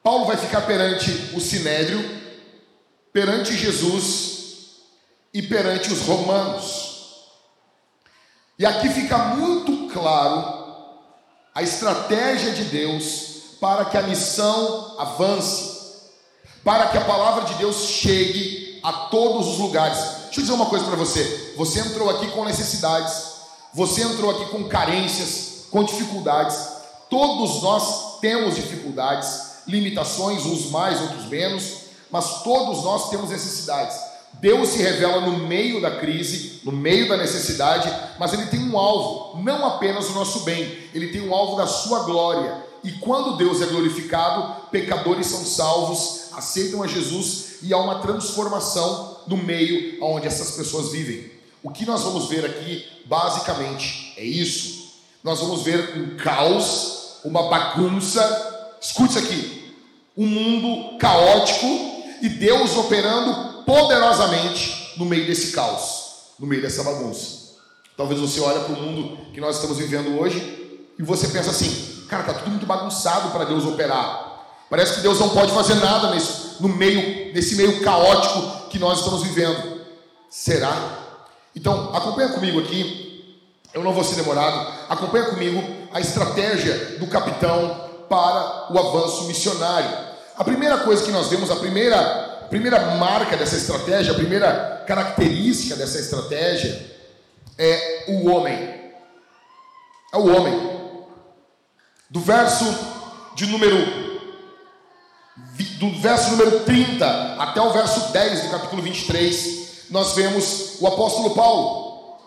Paulo vai ficar perante o sinédrio, perante Jesus e perante os romanos. E aqui fica muito claro a estratégia de Deus para que a missão avance, para que a palavra de Deus chegue a todos os lugares. Deixa eu dizer uma coisa para você: você entrou aqui com necessidades, você entrou aqui com carências, com dificuldades. Todos nós temos dificuldades, limitações, uns mais, outros menos, mas todos nós temos necessidades. Deus se revela no meio da crise, no meio da necessidade, mas Ele tem um alvo, não apenas o nosso bem, Ele tem um alvo da sua glória. E quando Deus é glorificado, pecadores são salvos, aceitam a Jesus e há uma transformação no meio onde essas pessoas vivem. O que nós vamos ver aqui, basicamente, é isso. Nós vamos ver um caos, uma bagunça. Escute isso aqui: um mundo caótico e Deus operando poderosamente no meio desse caos, no meio dessa bagunça. Talvez você olhe para o mundo que nós estamos vivendo hoje e você pensa assim, cara, tá tudo muito bagunçado para Deus operar. Parece que Deus não pode fazer nada nesse, no meio, nesse meio caótico que nós estamos vivendo. Será? Então, acompanha comigo aqui, eu não vou ser demorado, acompanha comigo a estratégia do capitão para o avanço missionário. A primeira coisa que nós vemos, a primeira, a primeira marca dessa estratégia, a primeira característica dessa estratégia é o homem. É o homem. Do verso de número do verso número 30 até o verso 10 do capítulo 23, nós vemos o apóstolo Paulo.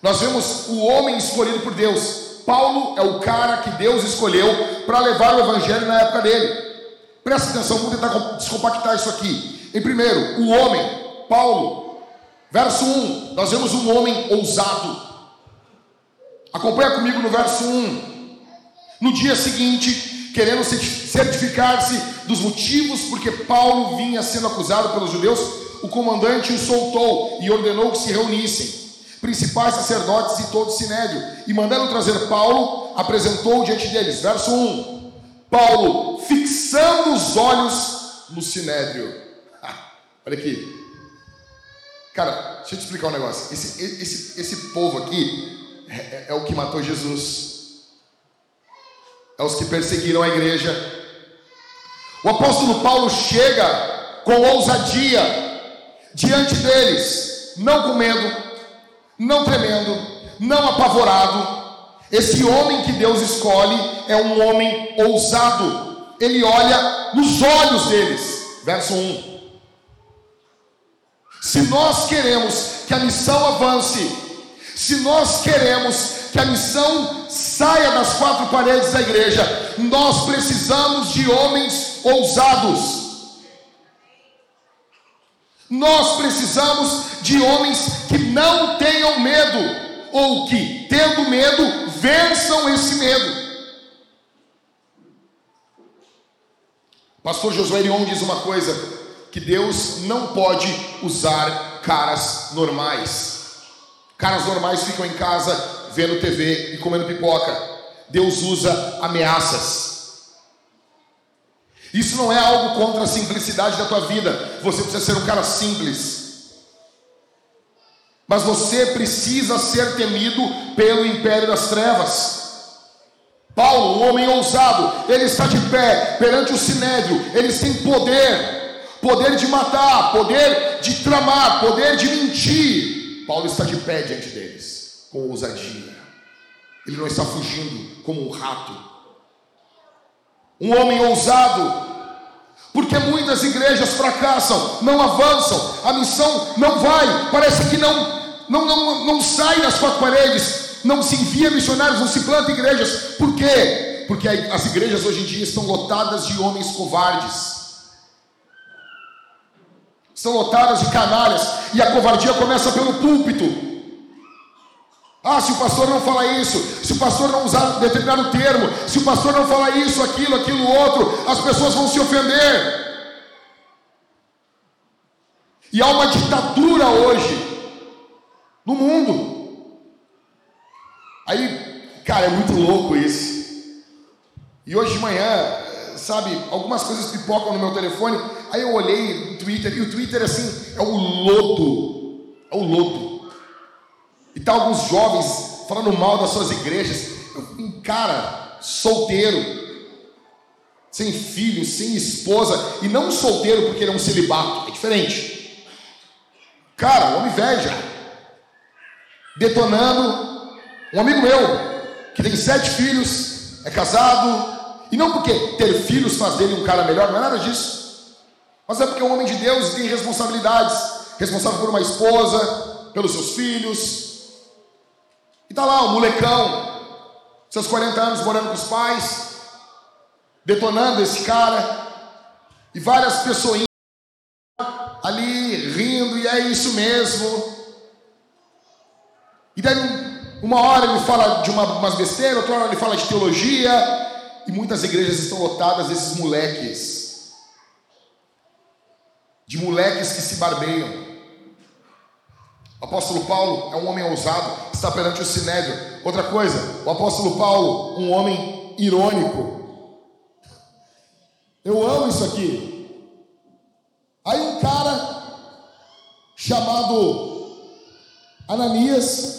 Nós vemos o homem escolhido por Deus. Paulo é o cara que Deus escolheu para levar o evangelho na época dele. Presta atenção, vamos tentar descompactar isso aqui. Em primeiro, o homem, Paulo, verso 1, nós vemos um homem ousado. Acompanha comigo no verso 1. No dia seguinte, querendo certificar-se dos motivos porque Paulo vinha sendo acusado pelos judeus, o comandante o soltou e ordenou que se reunissem principais sacerdotes e todo o sinédrio, e mandando trazer Paulo, apresentou diante deles. Verso 1: Paulo, fixando os olhos no sinédrio. Ah, olha aqui. Cara, deixa eu te explicar um negócio. Esse, esse, esse povo aqui é, é, é o que matou Jesus. É os que perseguiram a igreja. O apóstolo Paulo chega com ousadia diante deles, não com medo, não tremendo, não apavorado. Esse homem que Deus escolhe é um homem ousado. Ele olha nos olhos deles. Verso 1. Se nós queremos que a missão avance, se nós queremos que a missão saia das quatro paredes da igreja, nós precisamos de homens ousados. Nós precisamos de homens que não tenham medo, ou que, tendo medo, vençam esse medo. Pastor Josué Leon diz uma coisa: que Deus não pode usar caras normais. Caras normais ficam em casa vendo TV e comendo pipoca. Deus usa ameaças. Isso não é algo contra a simplicidade da tua vida. Você precisa ser um cara simples. Mas você precisa ser temido pelo império das trevas. Paulo, um homem ousado, ele está de pé perante o sinédrio, eles têm poder, poder de matar, poder de tramar, poder de mentir. Paulo está de pé diante deles, com ousadia. Ele não está fugindo como um rato, um homem ousado, porque muitas igrejas fracassam, não avançam, a missão não vai, parece que não, não, não, não sai das quatro paredes, não se envia missionários, não se planta igrejas, por quê? Porque as igrejas hoje em dia estão lotadas de homens covardes, estão lotadas de canalhas, e a covardia começa pelo púlpito. Ah, se o pastor não fala isso, se o pastor não usar determinado termo, se o pastor não falar isso, aquilo, aquilo, outro, as pessoas vão se ofender. E há uma ditadura hoje no mundo. Aí, cara, é muito louco isso. E hoje de manhã, sabe, algumas coisas pipocam no meu telefone. Aí eu olhei no Twitter, e o Twitter, assim, é o lodo. É o lodo. Tá alguns jovens falando mal das suas igrejas. Um cara solteiro, sem filho, sem esposa, e não solteiro porque ele é um celibato, é diferente. Cara, homem velho detonando. Um amigo meu, que tem sete filhos, é casado, e não porque ter filhos faz dele um cara melhor, não é nada disso. Mas é porque é um homem de Deus tem responsabilidades responsável por uma esposa, pelos seus filhos, e tá lá o molecão, seus 40 anos morando com os pais, detonando esse cara, e várias pessoas ali rindo, e é isso mesmo. E daí, uma hora ele fala de uma, umas besteiras, outra hora ele fala de teologia, e muitas igrejas estão lotadas desses moleques, de moleques que se barbeiam. O apóstolo Paulo é um homem ousado, está perante o sinédrio. Outra coisa, o apóstolo Paulo, um homem irônico. Eu amo isso aqui. Aí um cara chamado Ananias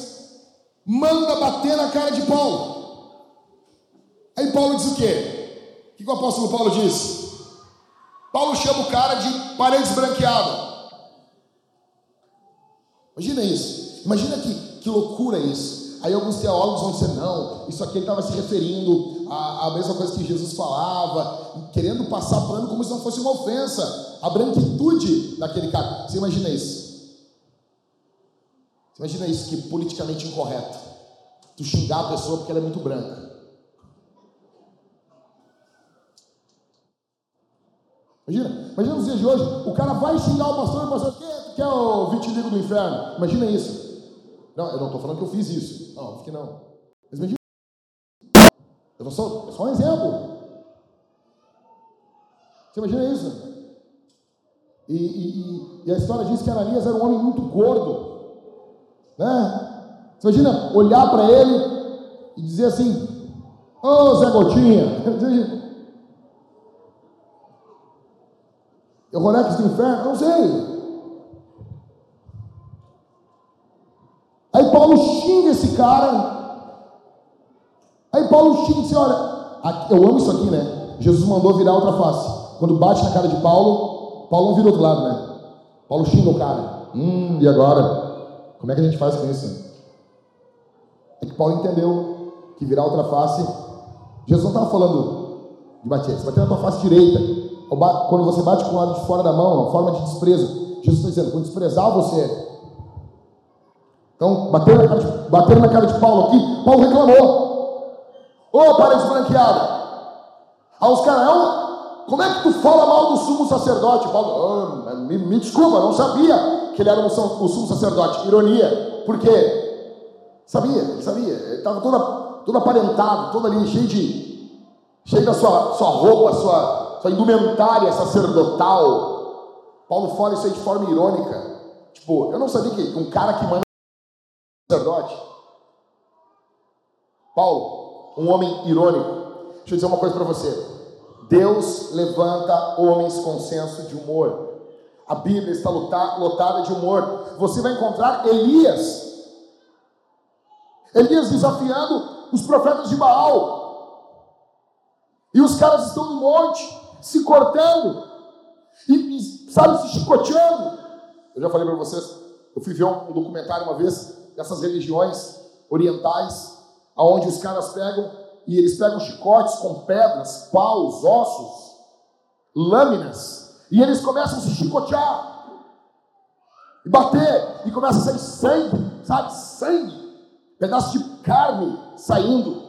manda bater na cara de Paulo. Aí Paulo diz o quê? O que o apóstolo Paulo diz? Paulo chama o cara de parede esbranqueada. Imagina isso. Imagina que, que loucura isso. Aí alguns teólogos vão dizer, não, isso aqui ele estava se referindo à, à mesma coisa que Jesus falava, querendo passar pano como se não fosse uma ofensa, a branquitude daquele cara. Você imagina isso? Você imagina isso, que politicamente incorreto. Tu xingar a pessoa porque ela é muito branca. Imagina, imagina nos dias de hoje, o cara vai xingar o pastor e o pastor quer, quer o vitiligo do inferno. Imagina isso. Não, eu não estou falando que eu fiz isso. Não, que não. Mas imagina. Eu só, é só um exemplo. Você imagina isso? E, e, e, a história diz que Ananias era um homem muito gordo. Né? Você imagina olhar para ele e dizer assim: Ô oh, Zé Gotinha, <laughs> É o Rolex do inferno? Não sei. Aí Paulo xinga esse cara. Aí Paulo xinga e diz: Olha, eu amo isso aqui, né? Jesus mandou virar outra face. Quando bate na cara de Paulo, Paulo não vira outro lado, né? Paulo xinga o cara. Hum, e agora? Como é que a gente faz com isso? É que Paulo entendeu que virar outra face. Jesus não estava falando de bater, você bater na tua face direita quando você bate com o lado de fora da mão, uma forma de desprezo. Jesus está dizendo, quando desprezar você. Então, bateram na, cara de, na cara de Paulo aqui, Paulo reclamou. Ô, oh, parede branqueada. Aí os caras, como é que tu fala mal do sumo sacerdote? Paulo, oh, me, me, desculpa, não sabia que ele era o sumo sacerdote. Ironia, por quê? Sabia, sabia. Ele estava todo, todo aparentado, todo ali, cheio de. cheio da sua, sua roupa, sua, sua indumentária sacerdotal. Paulo fala isso aí de forma irônica. Tipo, eu não sabia que um cara que manda sacerdote. Paulo, um homem irônico. Deixa eu dizer uma coisa para você. Deus levanta homens com senso de humor. A Bíblia está lotada de humor. Você vai encontrar Elias. Elias desafiando os profetas de Baal. E os caras estão no monte se cortando e, sabe, se chicoteando. Eu já falei para vocês, eu fui ver um, documentário uma vez dessas religiões orientais, aonde os caras pegam e eles pegam chicotes com pedras, paus, ossos, lâminas, e eles começam a se chicotear e bater, e começa a sair sangue, sabe? Sangue, pedaço de carne saindo.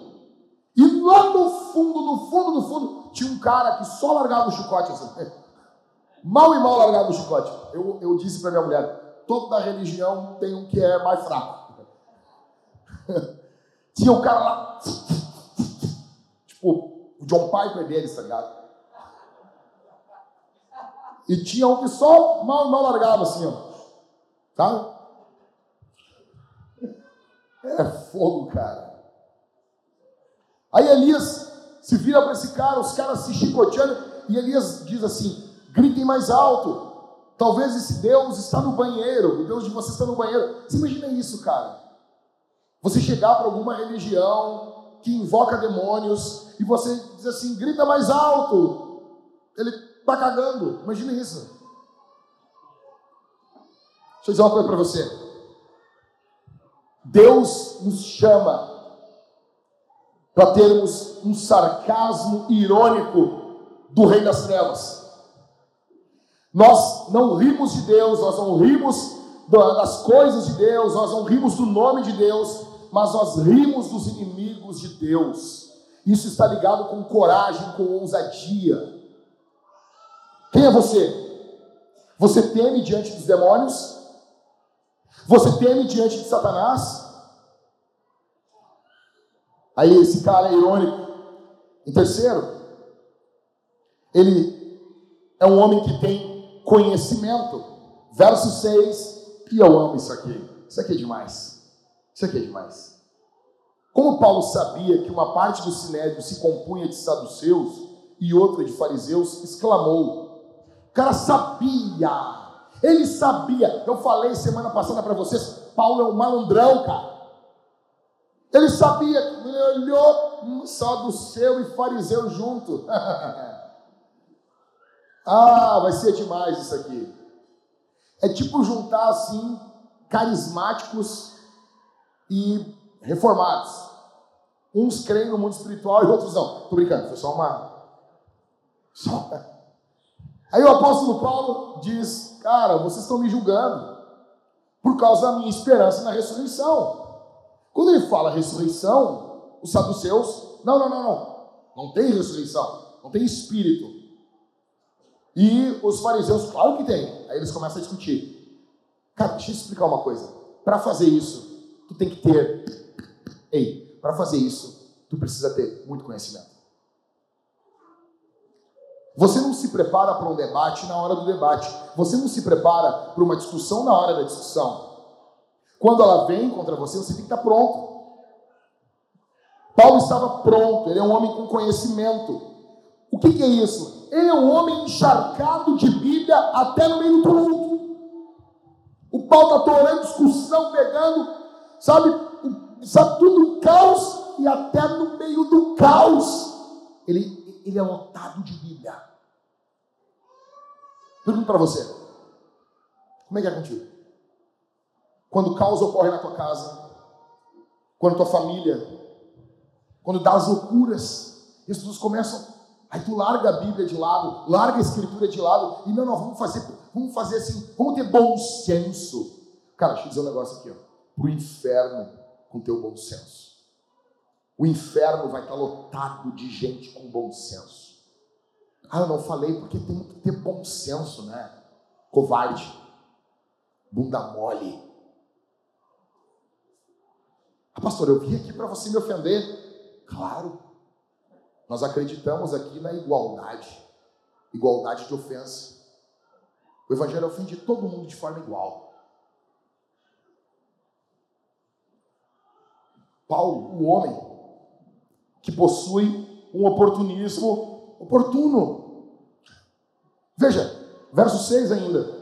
E lá no fundo, no fundo, no fundo, tinha um cara que só largava o chicote assim. <laughs> Mal e mal largava o chicote. Eu, eu disse para minha mulher: toda religião tem um que é mais fraco. <laughs> tinha um cara lá, <laughs> tipo, o John Piper deles, tá ligado? E tinha um que só mal e mal largava assim, ó. Tá? É fogo, cara. Aí Elias se vira para esse cara, os caras se chicoteando, e Elias diz assim: gritem mais alto. Talvez esse Deus está no banheiro, o Deus de você está no banheiro. Você imagina isso, cara? Você chegar para alguma religião que invoca demônios e você diz assim: grita mais alto. Ele está cagando. Imagina isso. Deixa eu dizer uma coisa para você. Deus nos chama para termos um sarcasmo irônico do Rei das Trevas. Nós não rimos de Deus, nós não rimos das coisas de Deus, nós não rimos do nome de Deus, mas nós rimos dos inimigos de Deus. Isso está ligado com coragem, com ousadia. Quem é você? Você teme diante dos demônios? Você teme diante de Satanás? Aí esse cara é irônico. Em terceiro, ele é um homem que tem conhecimento. Verso 6, e eu amo isso aqui. Isso aqui é demais. Isso aqui é demais. Como Paulo sabia que uma parte do sinédrio se compunha de saduceus e outra de fariseus, exclamou. O cara sabia. Ele sabia. Eu falei semana passada para vocês, Paulo é um malandrão, cara. Ele sabia, ele olhou um saduceu e fariseu junto. <laughs> ah, vai ser demais isso aqui. É tipo juntar assim carismáticos e reformados. Uns creem no mundo espiritual e outros não. Tô brincando, foi só uma. Só... Aí o apóstolo Paulo diz: Cara, vocês estão me julgando por causa da minha esperança na ressurreição. Quando ele fala ressurreição, os saduceus, não, não, não, não. Não tem ressurreição, não tem espírito. E os fariseus, claro que tem. Aí eles começam a discutir. Cara, deixa eu explicar uma coisa. Para fazer isso, tu tem que ter. Ei, para fazer isso, tu precisa ter muito conhecimento. Você não se prepara para um debate na hora do debate. Você não se prepara para uma discussão na hora da discussão. Quando ela vem contra você, você tem que estar pronto. Paulo estava pronto, ele é um homem com conhecimento. O que, que é isso? Ele é um homem encharcado de Bíblia até no meio do tumulto. O Paulo está torando discussão, pegando, sabe, sabe tudo caos e até no meio do caos ele, ele é lotado de Bíblia. Pergunto para você, como é que é contigo? Quando caos ocorre na tua casa, quando tua família, quando dá as loucuras, as pessoas começam, aí tu larga a Bíblia de lado, larga a Escritura de lado, e não, não, vamos fazer, vamos fazer assim, vamos ter bom senso. Cara, deixa eu dizer um negócio aqui, ó. Pro inferno com teu bom senso. O inferno vai estar lotado de gente com bom senso. Ah, eu não falei porque tem que ter bom senso, né? Covarde. Bunda mole. Ah, pastor, eu vim aqui para você me ofender. Claro. Nós acreditamos aqui na igualdade. Igualdade de ofensa. O Evangelho ofende todo mundo de forma igual. Paulo, o homem que possui um oportunismo oportuno. Veja, verso 6 ainda.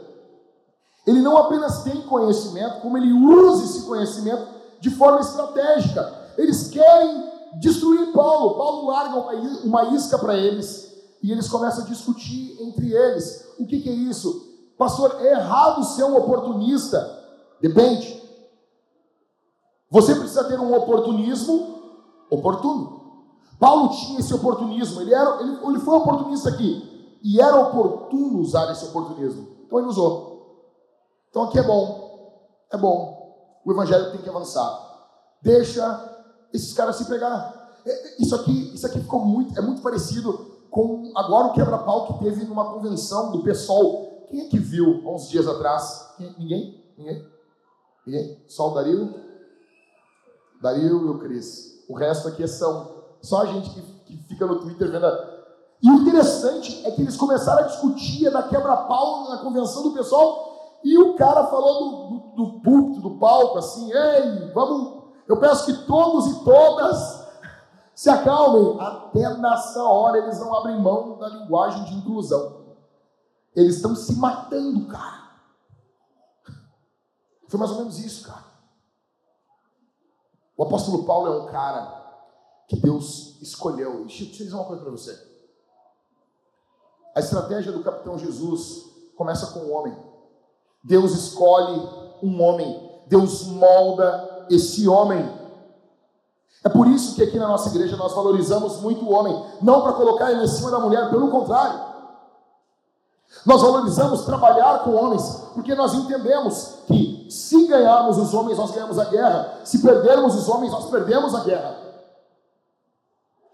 Ele não apenas tem conhecimento, como ele usa esse conhecimento de forma estratégica. Eles querem destruir Paulo. Paulo larga uma isca para eles e eles começam a discutir entre eles. O que, que é isso? Pastor, é errado ser um oportunista? Depende. Você precisa ter um oportunismo oportuno. Paulo tinha esse oportunismo, ele, era, ele, ele foi oportunista aqui, e era oportuno usar esse oportunismo. Então ele usou. Então aqui é bom, é bom. O evangelho tem que avançar. Deixa esses caras se pegar. É, é, isso aqui, isso aqui ficou muito, é muito parecido com agora o quebra-pau que teve numa convenção do PSOL. Quem é que viu há uns dias atrás? Ninguém? Ninguém? Ninguém? Só o Dario? Dario e o Cris. O resto aqui são só a gente que, que fica no Twitter vendo. A... E o interessante é que eles começaram a discutir na quebra-pau na convenção do pessoal e o cara falou do, do, do púlpito, do palco, assim, ei, vamos, eu peço que todos e todas <laughs> se acalmem. Até nessa hora eles não abrem mão da linguagem de inclusão. Eles estão se matando, cara. <laughs> Foi mais ou menos isso, cara. O apóstolo Paulo é um cara que Deus escolheu. Deixa eu dizer uma coisa para você. A estratégia do capitão Jesus começa com o homem. Deus escolhe um homem, Deus molda esse homem. É por isso que aqui na nossa igreja nós valorizamos muito o homem, não para colocar ele em cima da mulher, pelo contrário. Nós valorizamos trabalhar com homens, porque nós entendemos que se ganharmos os homens, nós ganhamos a guerra, se perdermos os homens, nós perdemos a guerra.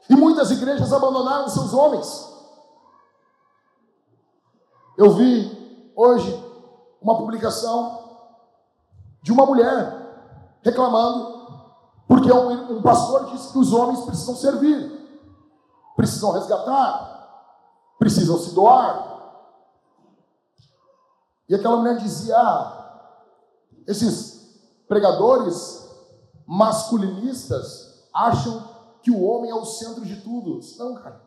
E muitas igrejas abandonaram seus homens. Eu vi hoje uma publicação de uma mulher reclamando porque um, um pastor disse que os homens precisam servir, precisam resgatar, precisam se doar. E aquela mulher dizia: ah, esses pregadores masculinistas acham que o homem é o centro de tudo. Não, cara.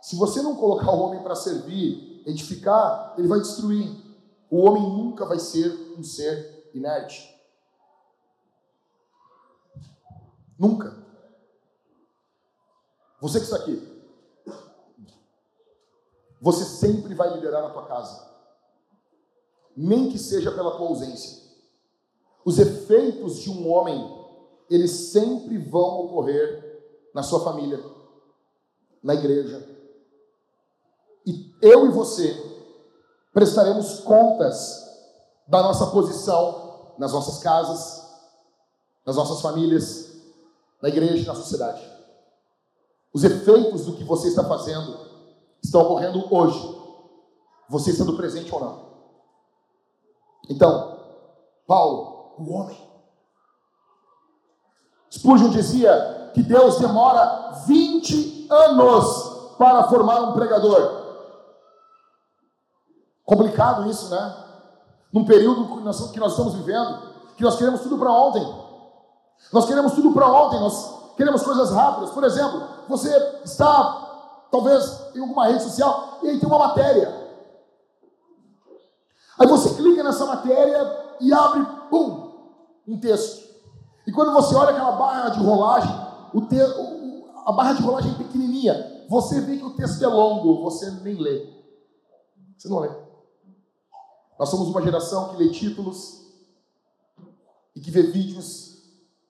Se você não colocar o homem para servir, edificar, ele vai destruir. O homem nunca vai ser um ser inerte. Nunca. Você que está aqui, você sempre vai liderar na tua casa. Nem que seja pela tua ausência. Os efeitos de um homem, eles sempre vão ocorrer na sua família, na igreja. E eu e você prestaremos contas da nossa posição nas nossas casas, nas nossas famílias, na igreja na sociedade. Os efeitos do que você está fazendo estão ocorrendo hoje, você estando presente ou não. Então, Paulo, o homem. Spurgeon dizia que Deus demora 20 anos para formar um pregador. Complicado isso, né? Num período que nós, estamos vivendo, que nós queremos tudo para ontem. Nós queremos tudo para ontem, nós queremos coisas rápidas. Por exemplo, você está, talvez, em alguma rede social e aí tem uma matéria. Aí você clica nessa matéria e abre, pum, um texto. E quando você olha aquela barra de rolagem, o te, o, a barra de rolagem é pequenininha, você vê que o texto é longo, você nem lê. Você não lê. Nós somos uma geração que lê títulos e que vê vídeos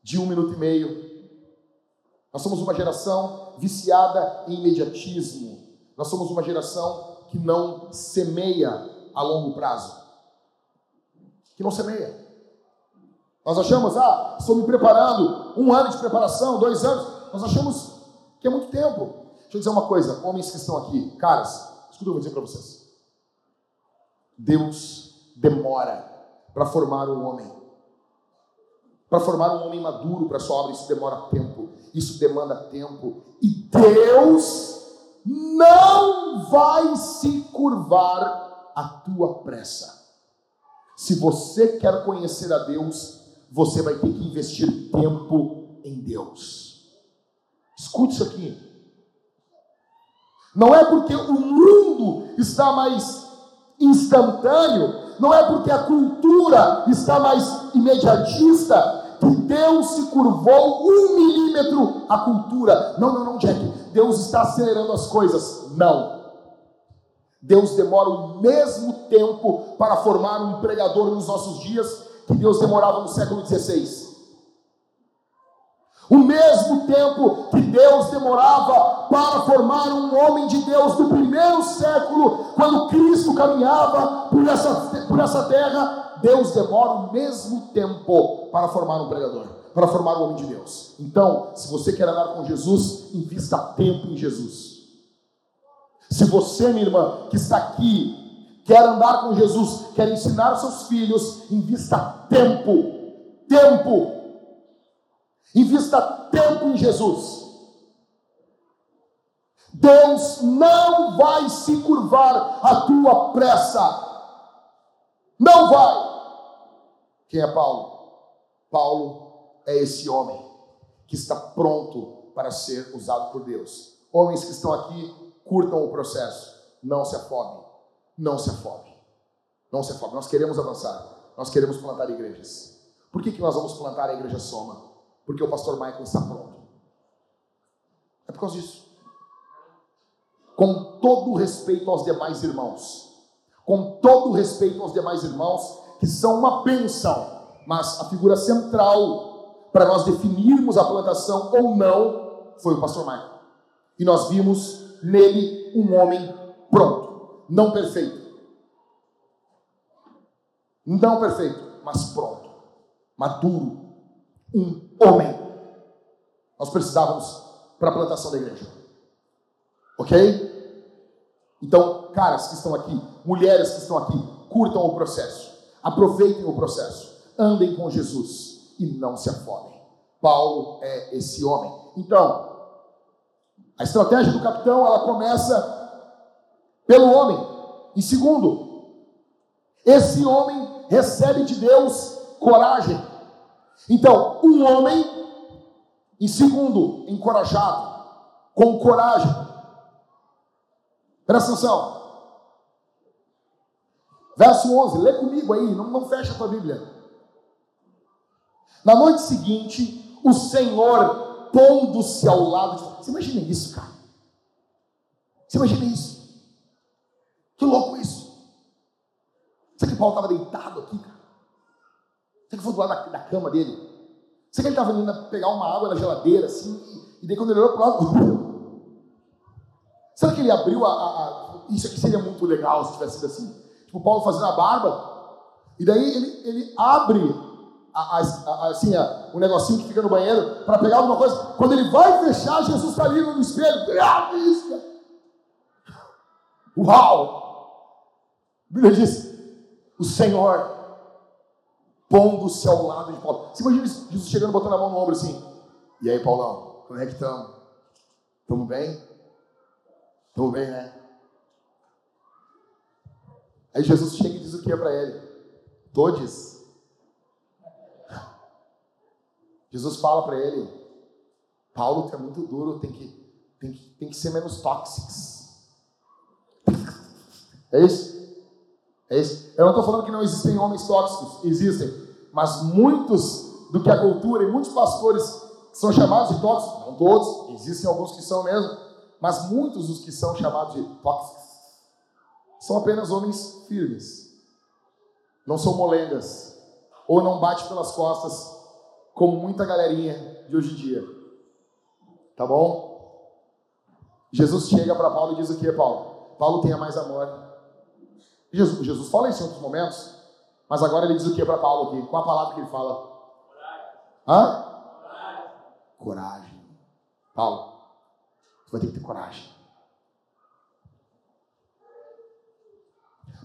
de um minuto e meio. Nós somos uma geração viciada em imediatismo. Nós somos uma geração que não semeia a longo prazo. Que não semeia. Nós achamos, ah, estou me preparando, um ano de preparação, dois anos. Nós achamos que é muito tempo. Deixa eu dizer uma coisa, homens que estão aqui, caras, escuta o que eu vou dizer para vocês. Deus demora para formar um homem. Para formar um homem maduro para sua obra, isso demora tempo. Isso demanda tempo. E Deus não vai se curvar à tua pressa. Se você quer conhecer a Deus, você vai ter que investir tempo em Deus. Escute isso aqui. Não é porque o mundo está mais instantâneo, não é porque a cultura está mais imediatista, que Deus se curvou um milímetro à cultura. Não, não, não, Jack. Deus está acelerando as coisas. Não. Deus demora o mesmo tempo para formar um pregador nos nossos dias que Deus demorava no século XVI. O mesmo tempo que Deus demorava para formar um homem de Deus no primeiro século, quando Cristo caminhava por essa, por essa terra, Deus demora o mesmo tempo para formar um pregador, para formar um homem de Deus. Então, se você quer andar com Jesus, invista tempo em Jesus. Se você, minha irmã, que está aqui, quer andar com Jesus, quer ensinar seus filhos, invista tempo. Tempo Invista tempo em Jesus. Deus não vai se curvar à tua pressa. Não vai. Quem é Paulo? Paulo é esse homem que está pronto para ser usado por Deus. Homens que estão aqui, curtam o processo. Não se afobem. Não se afobem. Não se afobem. Nós queremos avançar. Nós queremos plantar igrejas. Por que, que nós vamos plantar a igreja Soma? porque o pastor Michael está pronto. É por causa disso. Com todo respeito aos demais irmãos, com todo respeito aos demais irmãos, que são uma bênção, mas a figura central para nós definirmos a plantação ou não foi o pastor Michael. E nós vimos nele um homem pronto, não perfeito. Não perfeito, mas pronto, maduro, um homem. Nós precisávamos para a plantação da igreja. Ok? Então, caras que estão aqui, mulheres que estão aqui, curtam o processo, aproveitem o processo, andem com Jesus e não se afodem. Paulo é esse homem. Então, a estratégia do capitão ela começa pelo homem. Em segundo, esse homem recebe de Deus coragem. Então, um homem, em segundo, encorajado, com coragem. Presta atenção. Verso 11, lê comigo aí, não, não fecha a tua Bíblia. Na noite seguinte, o Senhor pondo-se ao lado de. Você imagina isso, cara? Você imagina isso? Que louco isso! Será que Paulo estava deitado aqui, cara? Será que foi do lado da, da cama dele? Será que ele estava indo pegar uma água na geladeira, assim, e, e daí quando ele olhou para o lado. <laughs> Será que ele abriu a, a, a, Isso aqui seria muito legal se tivesse sido assim. Tipo, Paulo fazendo a barba, e daí ele, ele abre a, assim, o negocinho que fica no banheiro para pegar alguma coisa. Quando ele vai fechar, Jesus está ali no espelho. Ah, isso, cara. Uau! A Bíblia diz: o Senhor pondo-se ao lado de Paulo. Você imagina Jesus chegando, botando a mão no ombro assim. E aí, Paulão, como é que estamos? Estamos bem? Estamos bem, né? Aí Jesus chega e diz o que é para ele? Todes. Jesus fala para ele, Paulo, tu é muito duro, tem que, tem que, tem que ser menos tóxicos. É isso? É isso? Eu não estou falando que não existem homens tóxicos, existem, mas muitos do que a cultura e muitos pastores são chamados de tóxicos, não todos, existem alguns que são mesmo, mas muitos dos que são chamados de tóxicos são apenas homens firmes, não são molengas, ou não bate pelas costas, como muita galerinha de hoje em dia. Tá bom? Jesus chega para Paulo e diz o que, Paulo? Paulo tenha mais amor. Jesus, Jesus fala isso em outros momentos, mas agora ele diz o que para Paulo aqui? Qual a palavra que ele fala? Hã? Coragem. Paulo, você vai ter que ter coragem.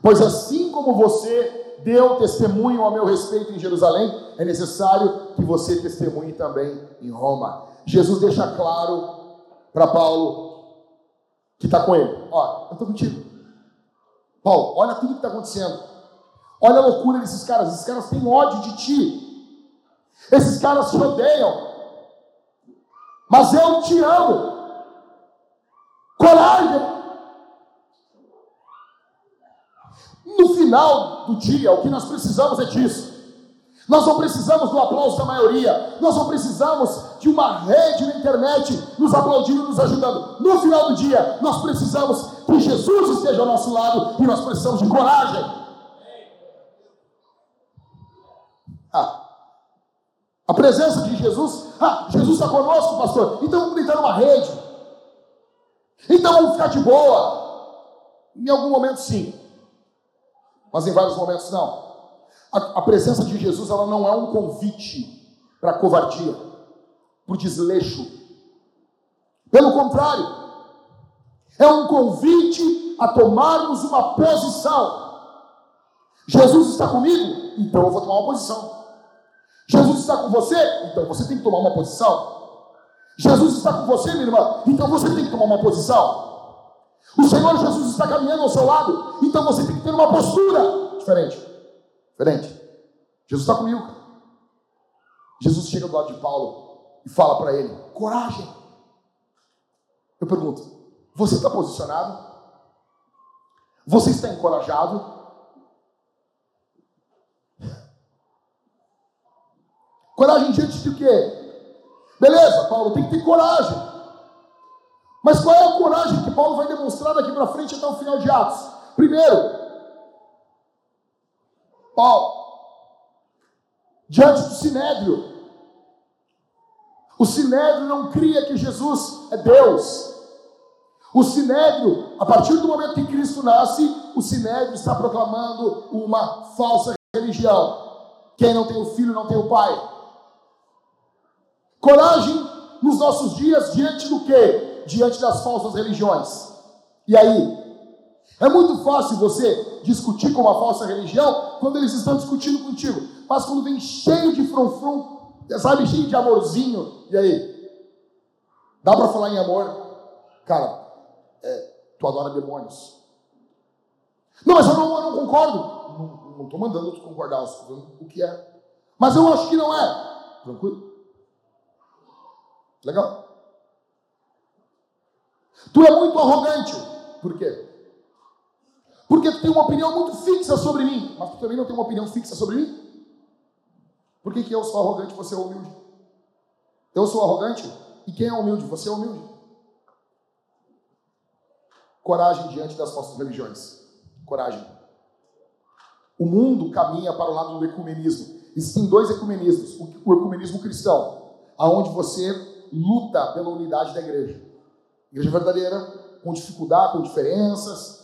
Pois assim como você deu testemunho ao meu respeito em Jerusalém, é necessário que você testemunhe também em Roma. Jesus deixa claro para Paulo que está com ele: Ó, eu estou contigo. Paulo, olha tudo que está acontecendo. Olha a loucura desses caras. Esses caras têm ódio de ti. Esses caras te odeiam. Mas eu te amo. Coragem. No final do dia, o que nós precisamos é disso. Nós não precisamos do aplauso da maioria. Nós não precisamos de uma rede na internet nos aplaudindo, nos ajudando. No final do dia, nós precisamos que Jesus esteja ao nosso lado e nós precisamos de coragem. Ah, a presença de Jesus. Ah, Jesus está conosco, pastor. Então vamos deitar numa rede. Então vamos ficar de boa. Em algum momento, sim. Mas em vários momentos, não. A, a presença de Jesus ela não é um convite para covardia, para desleixo. Pelo contrário, é um convite a tomarmos uma posição. Jesus está comigo, então eu vou tomar uma posição. Jesus está com você, então você tem que tomar uma posição. Jesus está com você, minha irmã, então você tem que tomar uma posição. O Senhor Jesus está caminhando ao seu lado, então você tem que ter uma postura diferente. Diferente. Jesus está comigo. Jesus chega do lado de Paulo e fala para ele: coragem. Eu pergunto: você está posicionado? Você está encorajado? Coragem diante de quê? Beleza, Paulo, tem que ter coragem. Mas qual é a coragem que Paulo vai demonstrar daqui para frente até o final de Atos? Primeiro, Paulo, diante do sinédrio. O sinédrio não cria que Jesus é Deus. O sinédrio, a partir do momento que Cristo nasce, o sinédrio está proclamando uma falsa religião. Quem não tem o filho não tem o pai. Coragem nos nossos dias diante do quê? Diante das falsas religiões. E aí? É muito fácil você discutir com uma falsa religião quando eles estão discutindo contigo. Mas quando vem cheio de fronfron, sabe, cheio de amorzinho, e aí? Dá para falar em amor? Cara, é, tu adora demônios. Não, mas eu não, eu não concordo. Não estou mandando tu concordar, estou falando o que é. Mas eu acho que não é. Tranquilo? Legal? Tu é muito arrogante. Por quê? Porque tu tem uma opinião muito fixa sobre mim, mas tu também não tem uma opinião fixa sobre mim? Por que, que eu sou arrogante e você é humilde? Eu sou arrogante? E quem é humilde? Você é humilde. Coragem diante das falsas religiões. Coragem. O mundo caminha para o lado do ecumenismo. Existem dois ecumenismos. O ecumenismo cristão, aonde você luta pela unidade da igreja. Igreja verdadeira, com dificuldade, com diferenças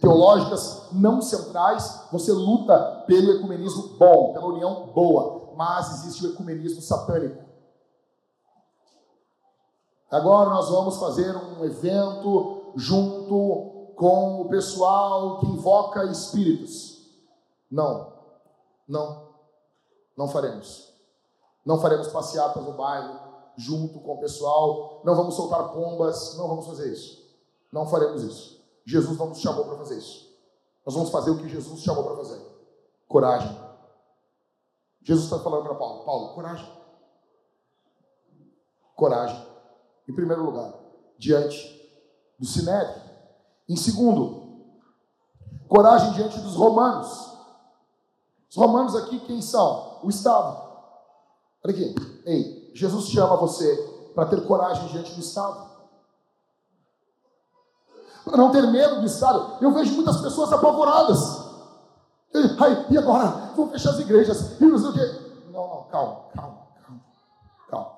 teológicas não centrais, você luta pelo ecumenismo bom, pela união boa. Mas existe o ecumenismo satânico. Agora nós vamos fazer um evento junto com o pessoal que invoca espíritos. Não, não, não faremos. Não faremos passeatas no bairro junto com o pessoal. Não vamos soltar pombas. Não vamos fazer isso. Não faremos isso. Jesus não nos chamou para fazer isso. Nós vamos fazer o que Jesus chamou para fazer. Coragem. Jesus está falando para Paulo: Paulo, coragem. Coragem. Em primeiro lugar, diante do Sinédrio. Em segundo, coragem diante dos romanos. Os romanos aqui quem são? O Estado. Olha aqui. Ei, Jesus chama você para ter coragem diante do Estado. Para não ter medo do Estado. Eu vejo muitas pessoas apavoradas. Ai, e agora? Vou fechar as igrejas. E não sei o quê. Não, não, calma, calma, calma. Calma.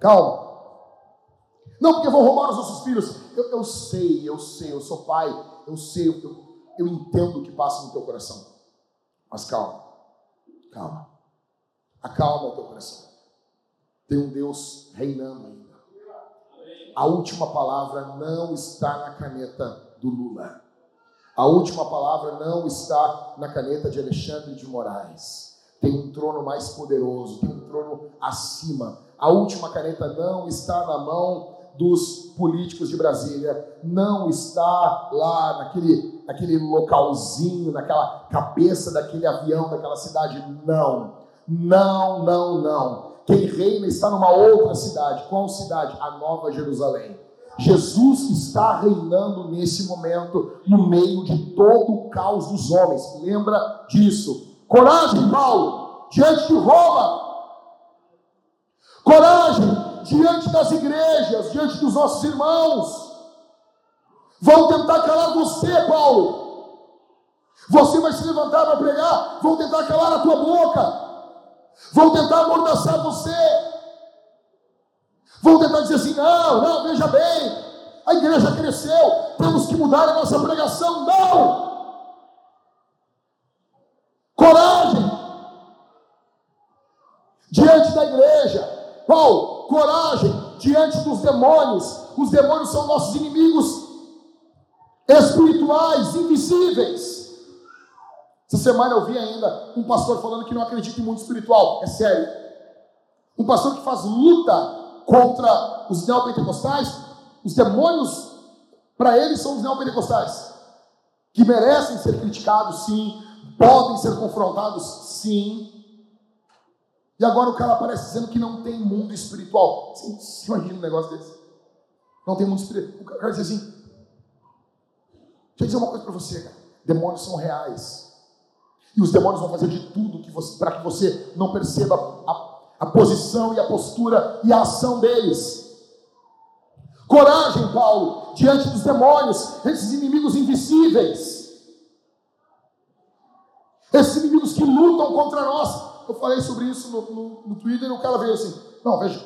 Calma. Não, porque vão roubar os nossos filhos. Eu, eu sei, eu sei, eu sou pai. Eu sei, eu, eu entendo o que passa no teu coração. Mas calma. Calma. Acalma o teu coração. Tem um Deus reinando ainda. A última palavra não está na caneta do Lula. A última palavra não está na caneta de Alexandre de Moraes. Tem um trono mais poderoso, tem um trono acima. A última caneta não está na mão dos políticos de Brasília, não está lá naquele, naquele localzinho, naquela cabeça daquele avião, daquela cidade. Não, não, não, não. Quem reina está numa outra cidade. Qual cidade? A Nova Jerusalém. Jesus está reinando nesse momento, no meio de todo o caos dos homens. Lembra disso. Coragem, Paulo, diante de Roma. Coragem diante das igrejas, diante dos nossos irmãos. Vão tentar calar você, Paulo. Você vai se levantar para pregar, vão tentar calar a tua boca. Vão tentar amordaçar você. Vão tentar dizer assim: não, não, veja bem, a igreja cresceu, temos que mudar a nossa pregação. Não! Coragem diante da igreja. Qual? Coragem diante dos demônios. Os demônios são nossos inimigos espirituais, invisíveis. Essa semana eu vi ainda um pastor falando que não acredita em mundo espiritual. É sério. Um pastor que faz luta contra os neopentecostais, os demônios, para eles, são os neopentecostais, que merecem ser criticados, sim, podem ser confrontados, sim. E agora o cara aparece dizendo que não tem mundo espiritual. Imagina um negócio desse? Não tem mundo espiritual. O cara diz assim: Deixa eu dizer uma coisa para você, cara. Demônios são reais. E os demônios vão fazer de tudo para que você não perceba a a posição e a postura e a ação deles. Coragem, Paulo, diante dos demônios, esses inimigos invisíveis, esses inimigos que lutam contra nós. Eu falei sobre isso no, no, no Twitter e o cara veio assim: Não, veja,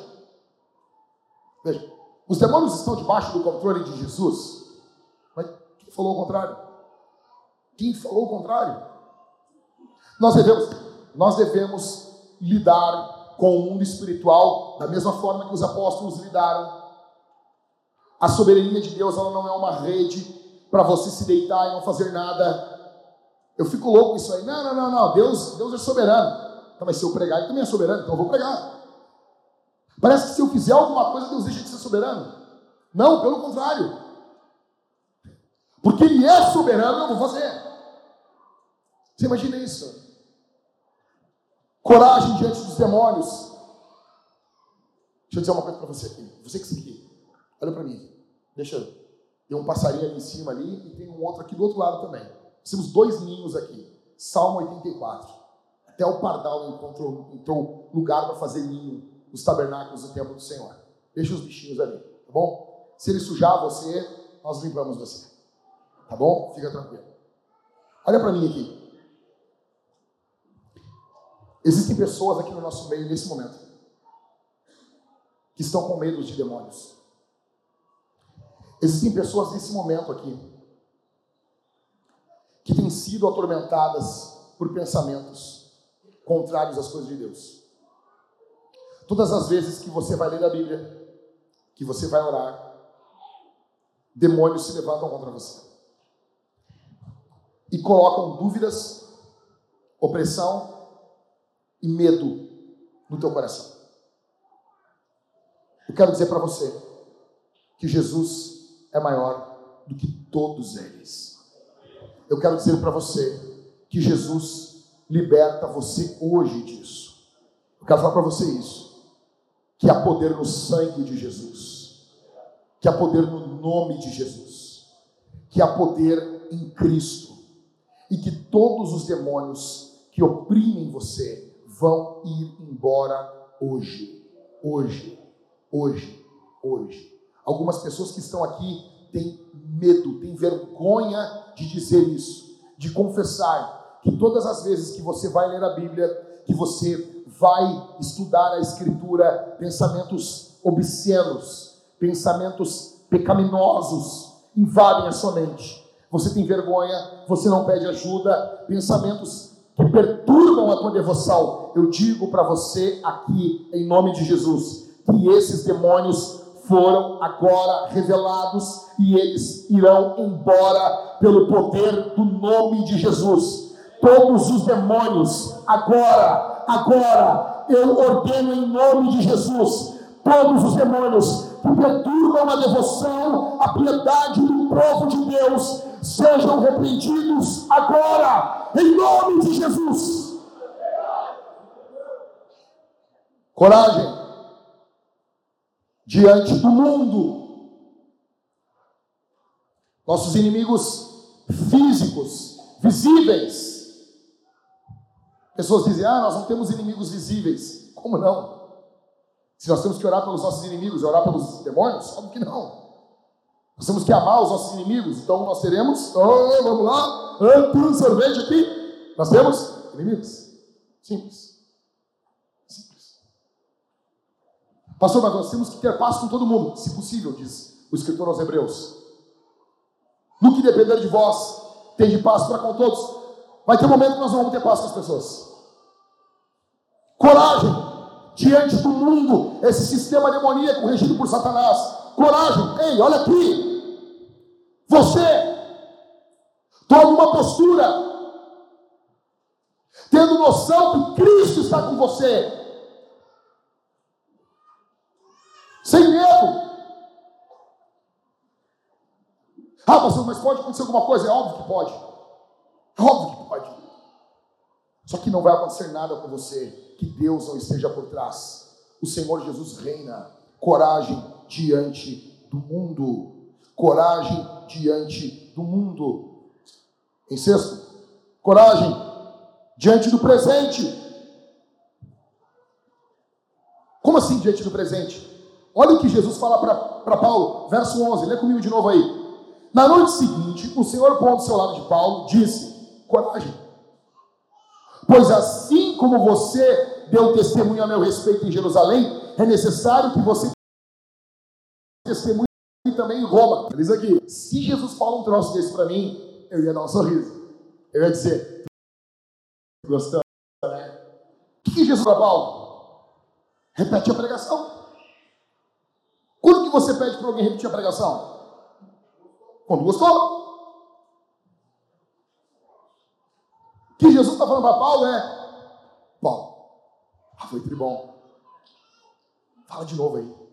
veja, os demônios estão debaixo do controle de Jesus. Mas quem falou o contrário? Quem falou o contrário? Nós devemos, nós devemos lidar com o mundo espiritual, da mesma forma que os apóstolos lidaram. A soberania de Deus ela não é uma rede para você se deitar e não fazer nada. Eu fico louco com isso aí. Não, não, não, não. Deus, Deus é soberano. Então, mas se eu pregar, ele também é soberano, então eu vou pregar. Parece que se eu fizer alguma coisa, Deus deixa de ser soberano. Não, pelo contrário. Porque Ele é soberano, eu vou fazer. Você imagina isso? Coragem diante dos demônios. Deixa eu dizer uma coisa para você aqui. Você que está aqui. Olha para mim. Deixa. Tem um passarinho ali em cima ali e tem um outro aqui do outro lado também. Temos dois ninhos aqui. Salmo 84. até o pardal encontrou, encontrou lugar para fazer ninho nos tabernáculos do templo do Senhor. Deixa os bichinhos ali, tá bom? Se ele sujar você, nós limpamos você. Tá bom? Fica tranquilo. Olha para mim aqui. Existem pessoas aqui no nosso meio nesse momento que estão com medo de demônios. Existem pessoas nesse momento aqui que têm sido atormentadas por pensamentos contrários às coisas de Deus. Todas as vezes que você vai ler a Bíblia, que você vai orar, demônios se levantam contra você e colocam dúvidas, opressão e medo no teu coração. Eu quero dizer para você que Jesus é maior do que todos eles. Eu quero dizer para você que Jesus liberta você hoje disso. Eu quero falar para você isso. Que há poder no sangue de Jesus. Que há poder no nome de Jesus. Que há poder em Cristo. E que todos os demônios que oprimem você vão ir embora hoje. Hoje. Hoje. Hoje. Algumas pessoas que estão aqui têm medo, têm vergonha de dizer isso, de confessar que todas as vezes que você vai ler a Bíblia, que você vai estudar a Escritura, pensamentos obscenos, pensamentos pecaminosos invadem a sua mente. Você tem vergonha, você não pede ajuda, pensamentos que perturbam a tua devoção. Eu digo para você aqui, em nome de Jesus, que esses demônios foram agora revelados e eles irão embora pelo poder do nome de Jesus. Todos os demônios, agora, agora, eu ordeno em nome de Jesus, todos os demônios que perturbam a devoção, a piedade do povo de Deus, sejam repreendidos agora, em nome de Jesus. Coragem diante do mundo. Nossos inimigos físicos, visíveis. Pessoas dizem: ah, nós não temos inimigos visíveis. Como não? Se nós temos que orar pelos nossos inimigos, orar pelos demônios? Como que não? Nós temos que amar os nossos inimigos, então nós teremos, oh, vamos lá, um sorvete aqui. Nós temos inimigos. Simples. Pastor, mas nós temos que ter paz com todo mundo, se possível, diz o escritor aos Hebreus. No que depender de vós, tem paz para com todos. Vai ter um momento que nós não vamos ter paz com as pessoas. Coragem diante do mundo, esse sistema demoníaco regido por Satanás. Coragem, ei, olha aqui. Você toma uma postura, tendo noção que Cristo está com você, sem medo. Ah, pastor, mas pode acontecer alguma coisa? É óbvio que pode. É óbvio que pode. Só que não vai acontecer nada com você que Deus não esteja por trás. O Senhor Jesus reina. Coragem diante do mundo. Coragem diante do mundo. Em sexto, coragem diante do presente. Como assim diante do presente? Olha o que Jesus fala para Paulo, verso 11, lê comigo de novo aí. Na noite seguinte, o Senhor, pondo do seu lado de Paulo, disse: Coragem, pois assim como você deu testemunho a meu respeito em Jerusalém, é necessário que você testemunhe também em Roma. Diz aqui: se Jesus fala um troço desse para mim, eu ia dar um sorriso. Eu ia dizer: Gostando, né? O que Jesus para Paulo? Repete a pregação. Quando que você pede para alguém repetir a pregação? Quando gostou. O que Jesus está falando para Paulo é: Paulo, ah, foi tribom. Fala de novo aí.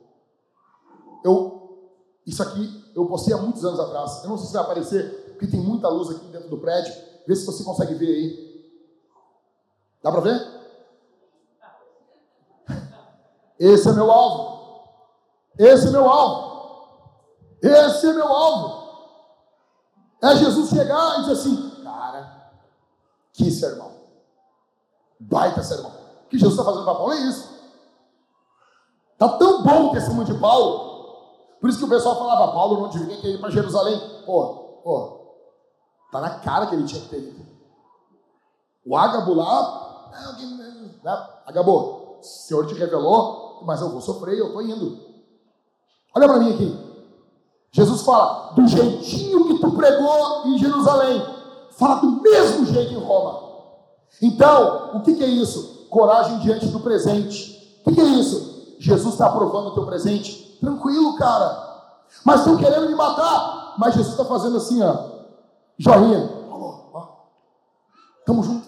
Eu, isso aqui eu postei há muitos anos atrás. Eu não sei se vai aparecer, porque tem muita luz aqui dentro do prédio. Vê se você consegue ver aí. Dá para ver? Esse é meu alvo. Esse é meu alvo. Esse é meu alvo. É Jesus chegar e dizer assim: Cara, que sermão. Baita sermão. O que Jesus está fazendo para Paulo é isso. Está tão bom o testemunho de Paulo. Por isso que o pessoal falava, Paulo não devia ter ido para Jerusalém. Pô, pô, tá na cara que ele tinha que ter ido. O Ágabo lá, né? Ágabo, o Senhor te revelou, mas eu vou sofrer, eu estou indo. Olha para mim aqui. Jesus fala, do jeitinho que tu pregou em Jerusalém, fala do mesmo jeito em Roma. Então, o que, que é isso? Coragem diante do presente. O que, que é isso? Jesus está aprovando o teu presente. Tranquilo, cara. Mas estão querendo me matar. Mas Jesus está fazendo assim, ó. Joinha. Tamo junto.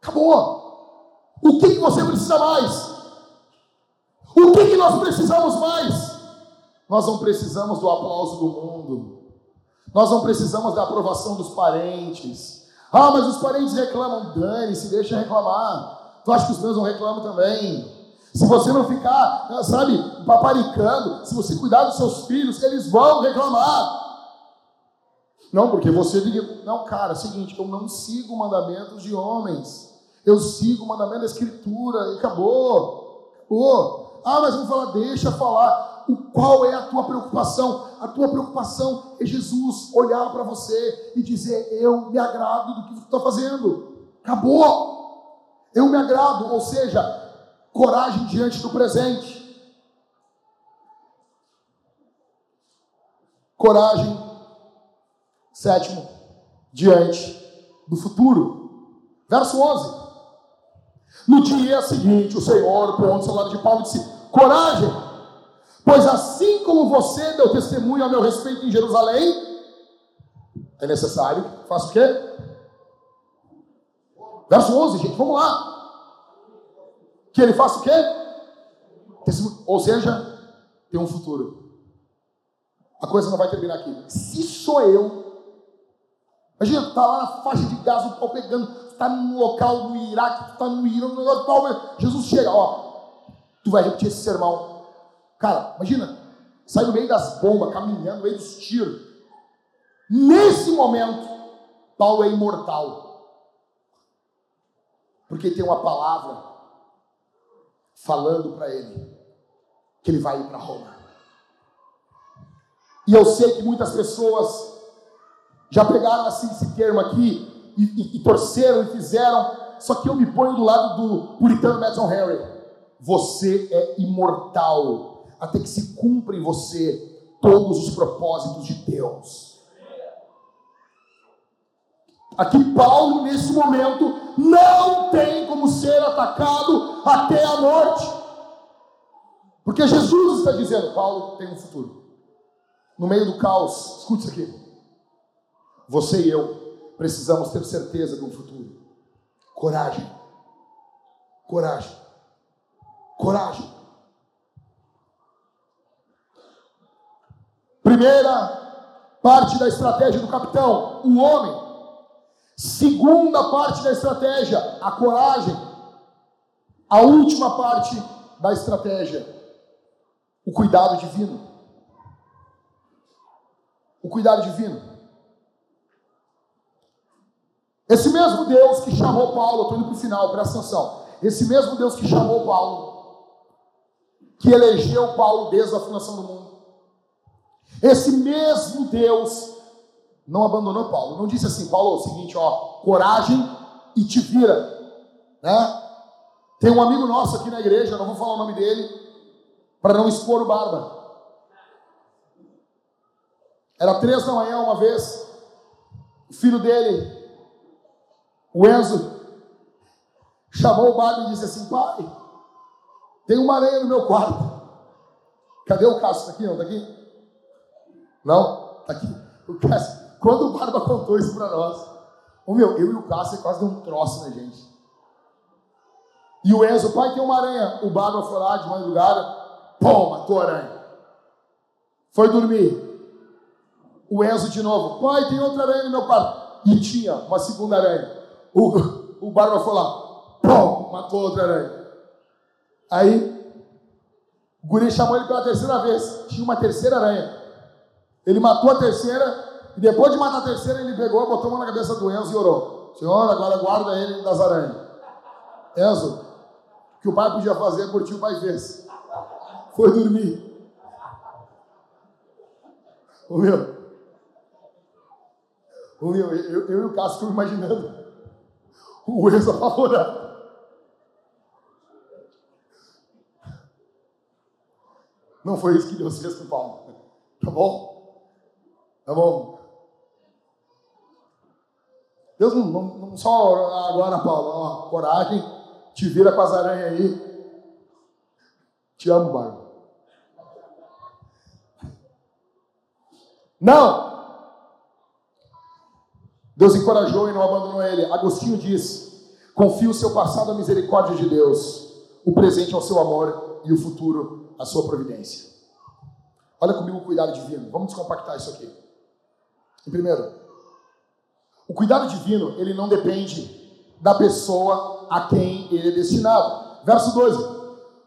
Acabou. O que, que você precisa mais? O que, que nós precisamos mais? Nós não precisamos do aplauso do mundo. Nós não precisamos da aprovação dos parentes. Ah, mas os parentes reclamam. Dane-se, deixa reclamar. Tu acha que os meus não reclamam também? Se você não ficar, sabe, paparicando, se você cuidar dos seus filhos, eles vão reclamar. Não, porque você diga, não, cara, é o seguinte, eu não sigo mandamentos de homens. Eu sigo o mandamento da escritura e acabou. Acabou. Ah, mas vamos falar, deixa falar o qual é a tua preocupação? A tua preocupação é Jesus olhar para você e dizer: Eu me agrado do que você está fazendo. Acabou. Eu me agrado, ou seja, coragem diante do presente. Coragem, sétimo, diante do futuro. Verso 11. No dia seguinte, o Senhor, pondo o seu lado de Paulo, disse: Coragem, Pois assim como você deu testemunho a meu respeito em Jerusalém, é necessário, faça o quê? Verso 11, gente, vamos lá. Que ele faça o quê? Ou seja, tem um futuro. A coisa não vai terminar aqui. Se sou eu, imagina, tá lá na faixa de gás, o pau pegando, tu tá no local no Iraque, tu tá no Irã, no negócio pau, Jesus chega, ó, tu vai repetir esse sermão Cara, imagina, sai no meio das bombas, caminhando, no meio dos tiros. Nesse momento, Paulo é imortal. Porque tem uma palavra falando para ele que ele vai ir para Roma. E eu sei que muitas pessoas já pegaram assim esse termo aqui e, e, e torceram e fizeram, só que eu me ponho do lado do puritano Madison Harry. Você é imortal até que se cumpra em você todos os propósitos de Deus. Aqui Paulo, nesse momento, não tem como ser atacado até a morte. Porque Jesus está dizendo, Paulo tem um futuro. No meio do caos, escute isso aqui. Você e eu precisamos ter certeza de um futuro. Coragem. Coragem. Coragem. Primeira parte da estratégia do capitão, o homem. Segunda parte da estratégia, a coragem. A última parte da estratégia, o cuidado divino. O cuidado divino. Esse mesmo Deus que chamou Paulo, estou indo para o final, presta atenção. Esse mesmo Deus que chamou Paulo, que elegeu Paulo desde a fundação do mundo, esse mesmo Deus não abandonou Paulo. Não disse assim, Paulo, é o seguinte, ó, coragem e te vira, né? Tem um amigo nosso aqui na igreja, não vou falar o nome dele, para não expor o barba. Era três da manhã uma vez, o filho dele, o Enzo, chamou o barba e disse assim, pai, tem uma areia no meu quarto. Cadê o Cássio? Está aqui, não? Está aqui? Não, tá aqui. O Cássio, quando o Barba contou isso para nós, o meu, eu e o Cássio quase deu um troço na gente. E o Enzo, pai, tem uma aranha. O Barba foi lá de madrugada, pô, matou a aranha. Foi dormir. O Enzo de novo, pai, tem outra aranha no meu quarto. E tinha uma segunda aranha. O, o Barba foi lá, pô, matou outra aranha. Aí, o guri chamou ele pela terceira vez. Tinha uma terceira aranha. Ele matou a terceira, e depois de matar a terceira, ele pegou, botou a mão na cabeça do Enzo e orou. Senhor, agora guarda ele das aranhas. Enzo, o que o pai podia fazer por ti, o pai fez. Foi dormir. O meu. O meu, eu, eu e o Cássio estou imaginando o Enzo apavorado. Não foi isso que Deus fez com Paulo. Tá bom? Tá bom? Deus não, não, não só agora, Paulo, ó, coragem, te vira com as aranhas aí. Te amo, Barba. Não! Deus encorajou e não abandonou ele. Agostinho diz: confia o seu passado à misericórdia de Deus, o presente ao seu amor e o futuro à sua providência. Olha comigo o cuidado divino. Vamos descompactar isso aqui. Em primeiro, o cuidado divino, ele não depende da pessoa a quem ele é destinado. Verso 12.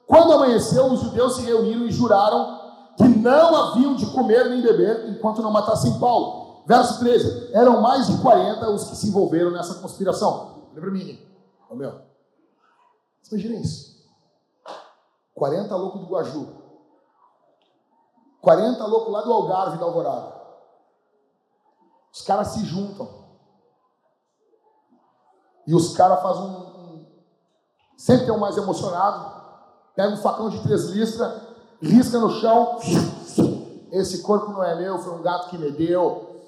Quando amanheceu, os judeus se reuniram e juraram que não haviam de comer nem beber enquanto não matassem Paulo. Verso 13. Eram mais de 40 os que se envolveram nessa conspiração. Olha para mim. Ô meu. Imagina isso. 40 loucos do Guaju. 40 loucos lá do Algarve da Alvorada. Os caras se juntam. E os caras fazem um, um. Sempre tem um mais emocionado. Pega um facão de três listras, risca no chão. Esse corpo não é meu, foi um gato que me deu.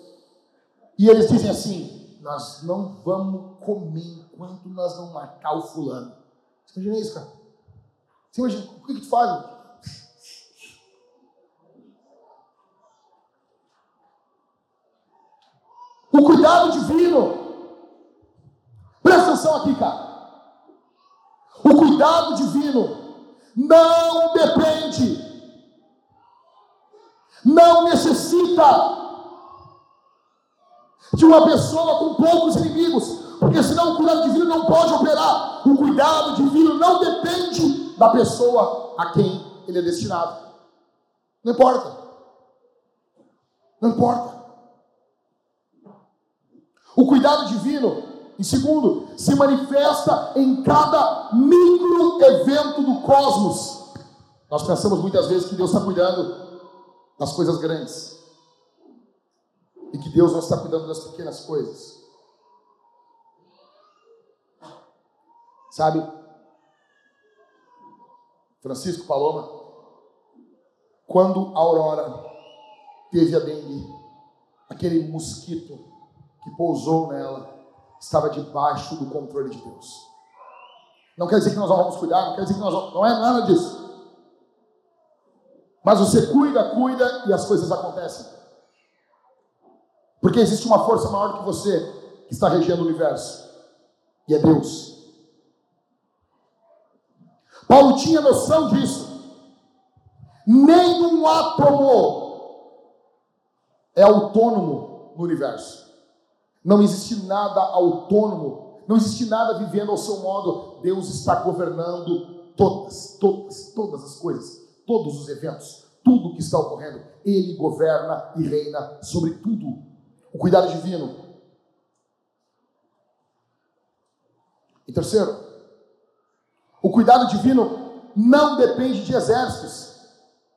E eles dizem assim: Nós não vamos comer enquanto nós não matar o fulano. Você imagina isso, cara? Você imagina, o que, que tu faz? O cuidado divino Presta atenção aqui, cara. O cuidado divino não depende, não necessita de uma pessoa com poucos inimigos, porque senão o cuidado divino não pode operar. O cuidado divino não depende da pessoa a quem ele é destinado. Não importa. Não importa. O cuidado divino em segundo, se manifesta em cada micro evento do cosmos. Nós pensamos muitas vezes que Deus está cuidando das coisas grandes e que Deus não está cuidando das pequenas coisas. Sabe, Francisco Paloma, quando a Aurora teve a dengue, aquele mosquito que pousou nela, estava debaixo do controle de Deus. Não quer dizer que nós não vamos cuidar, não quer dizer que nós não, não é nada disso. Mas você cuida, cuida e as coisas acontecem. Porque existe uma força maior que você que está regendo o universo. E é Deus. Paulo tinha noção disso. Nenhum átomo é autônomo no universo. Não existe nada autônomo, não existe nada vivendo ao seu modo. Deus está governando todas, todas, todas as coisas, todos os eventos, tudo que está ocorrendo. Ele governa e reina sobre tudo. O cuidado divino. E terceiro, o cuidado divino não depende de exércitos,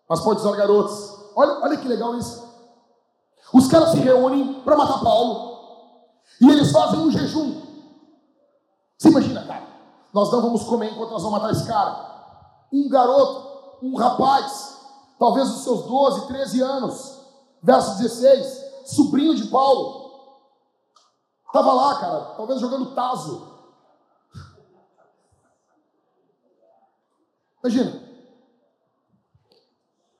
mas pode usar garotos. Olha, olha que legal isso. Os caras se reúnem para matar Paulo. E eles fazem um jejum. Você imagina, cara? Nós não vamos comer enquanto nós vamos matar esse cara. Um garoto, um rapaz, talvez os seus 12, 13 anos, verso 16, sobrinho de Paulo, estava lá, cara, talvez jogando taso. Imagina.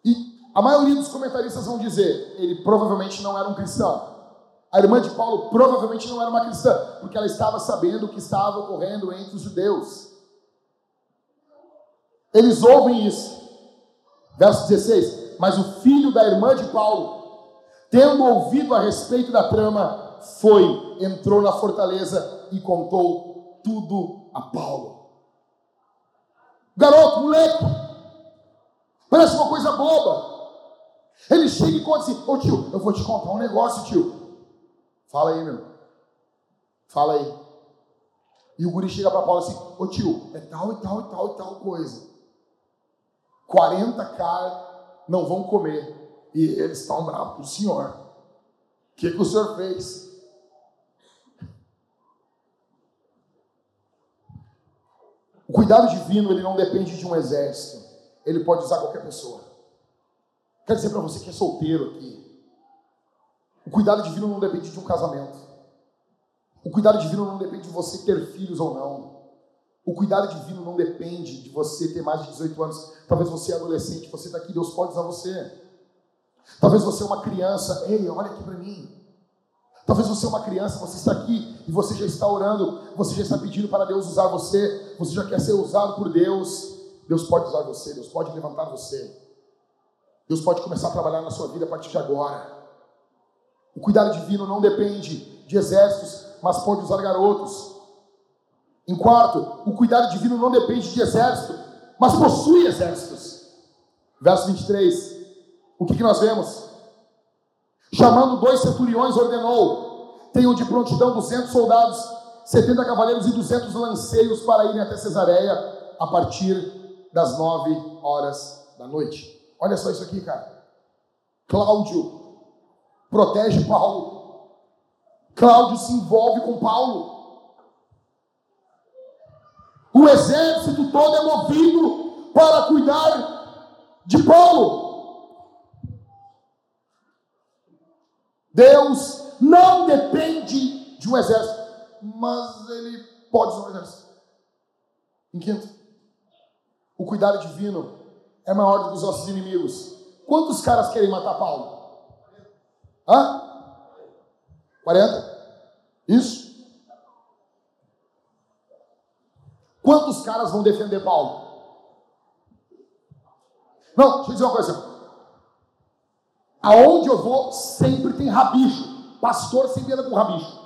E a maioria dos comentaristas vão dizer, ele provavelmente não era um cristão. A irmã de Paulo provavelmente não era uma cristã, porque ela estava sabendo o que estava ocorrendo entre os judeus. Eles ouvem isso. Verso 16: Mas o filho da irmã de Paulo, tendo ouvido a respeito da trama, foi, entrou na fortaleza e contou tudo a Paulo. Garoto, moleque, parece uma coisa boba. Ele chega e conta assim: Ô tio, eu vou te contar um negócio, tio. Fala aí, meu. Fala aí. E o guri chega para Paulo assim: Ô tio, é tal e tal e tal e tal coisa. 40 caras não vão comer. E eles estão bravos com o senhor. O que, que o senhor fez? O cuidado divino ele não depende de um exército. Ele pode usar qualquer pessoa. Quero dizer para você que é solteiro aqui. O cuidado divino não depende de um casamento. O cuidado divino não depende de você ter filhos ou não. O cuidado divino não depende de você ter mais de 18 anos. Talvez você é adolescente, você está aqui, Deus pode usar você. Talvez você é uma criança, ei, olha aqui para mim. Talvez você é uma criança, você está aqui e você já está orando, você já está pedindo para Deus usar você, você já quer ser usado por Deus. Deus pode usar você, Deus pode levantar você. Deus pode começar a trabalhar na sua vida a partir de agora. O cuidado divino não depende de exércitos, mas pode usar garotos. Em quarto, o cuidado divino não depende de exército, mas possui exércitos. Verso 23. O que, que nós vemos? Chamando dois centuriões, ordenou: tenham de prontidão 200 soldados, 70 cavaleiros e 200 lanceiros para irem até Cesareia a partir das 9 horas da noite. Olha só isso aqui, cara. Cláudio protege Paulo. Cláudio se envolve com Paulo. O exército todo é movido para cuidar de Paulo. Deus não depende de um exército, mas ele pode usar um exército. Em quinto, o cuidado divino é maior do que os nossos inimigos. Quantos caras querem matar Paulo? Hã? 40? Isso? Quantos caras vão defender Paulo? Não, deixa eu dizer uma coisa. Aonde eu vou, sempre tem rabicho. Pastor sempre anda com rabicho.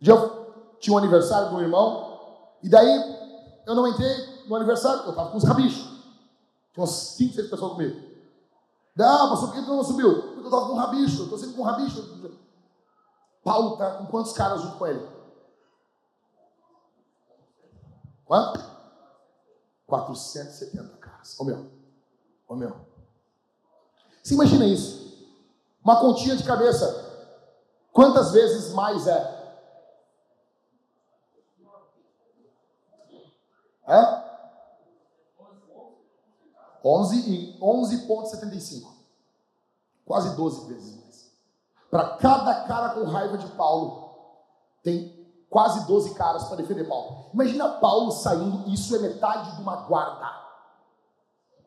Eu tinha um aniversário de um irmão, e daí eu não entrei no aniversário, eu estava com os rabichos. Tinha umas 5, 6 pessoas comigo. Ah, pastor, por que tu não subiu? Porque eu estava com um rabicho, estou sempre com um rabicho. Paulo está com quantos caras junto com ele? Quanto? 470 caras. Ô meu. Ô meu. Você imagina isso? Uma continha de cabeça. Quantas vezes mais é? É? 11 e 11,75. Quase 12 vezes mais. Para cada cara com raiva de Paulo, tem quase 12 caras para defender Paulo. Imagina Paulo saindo, isso é metade de uma guarda.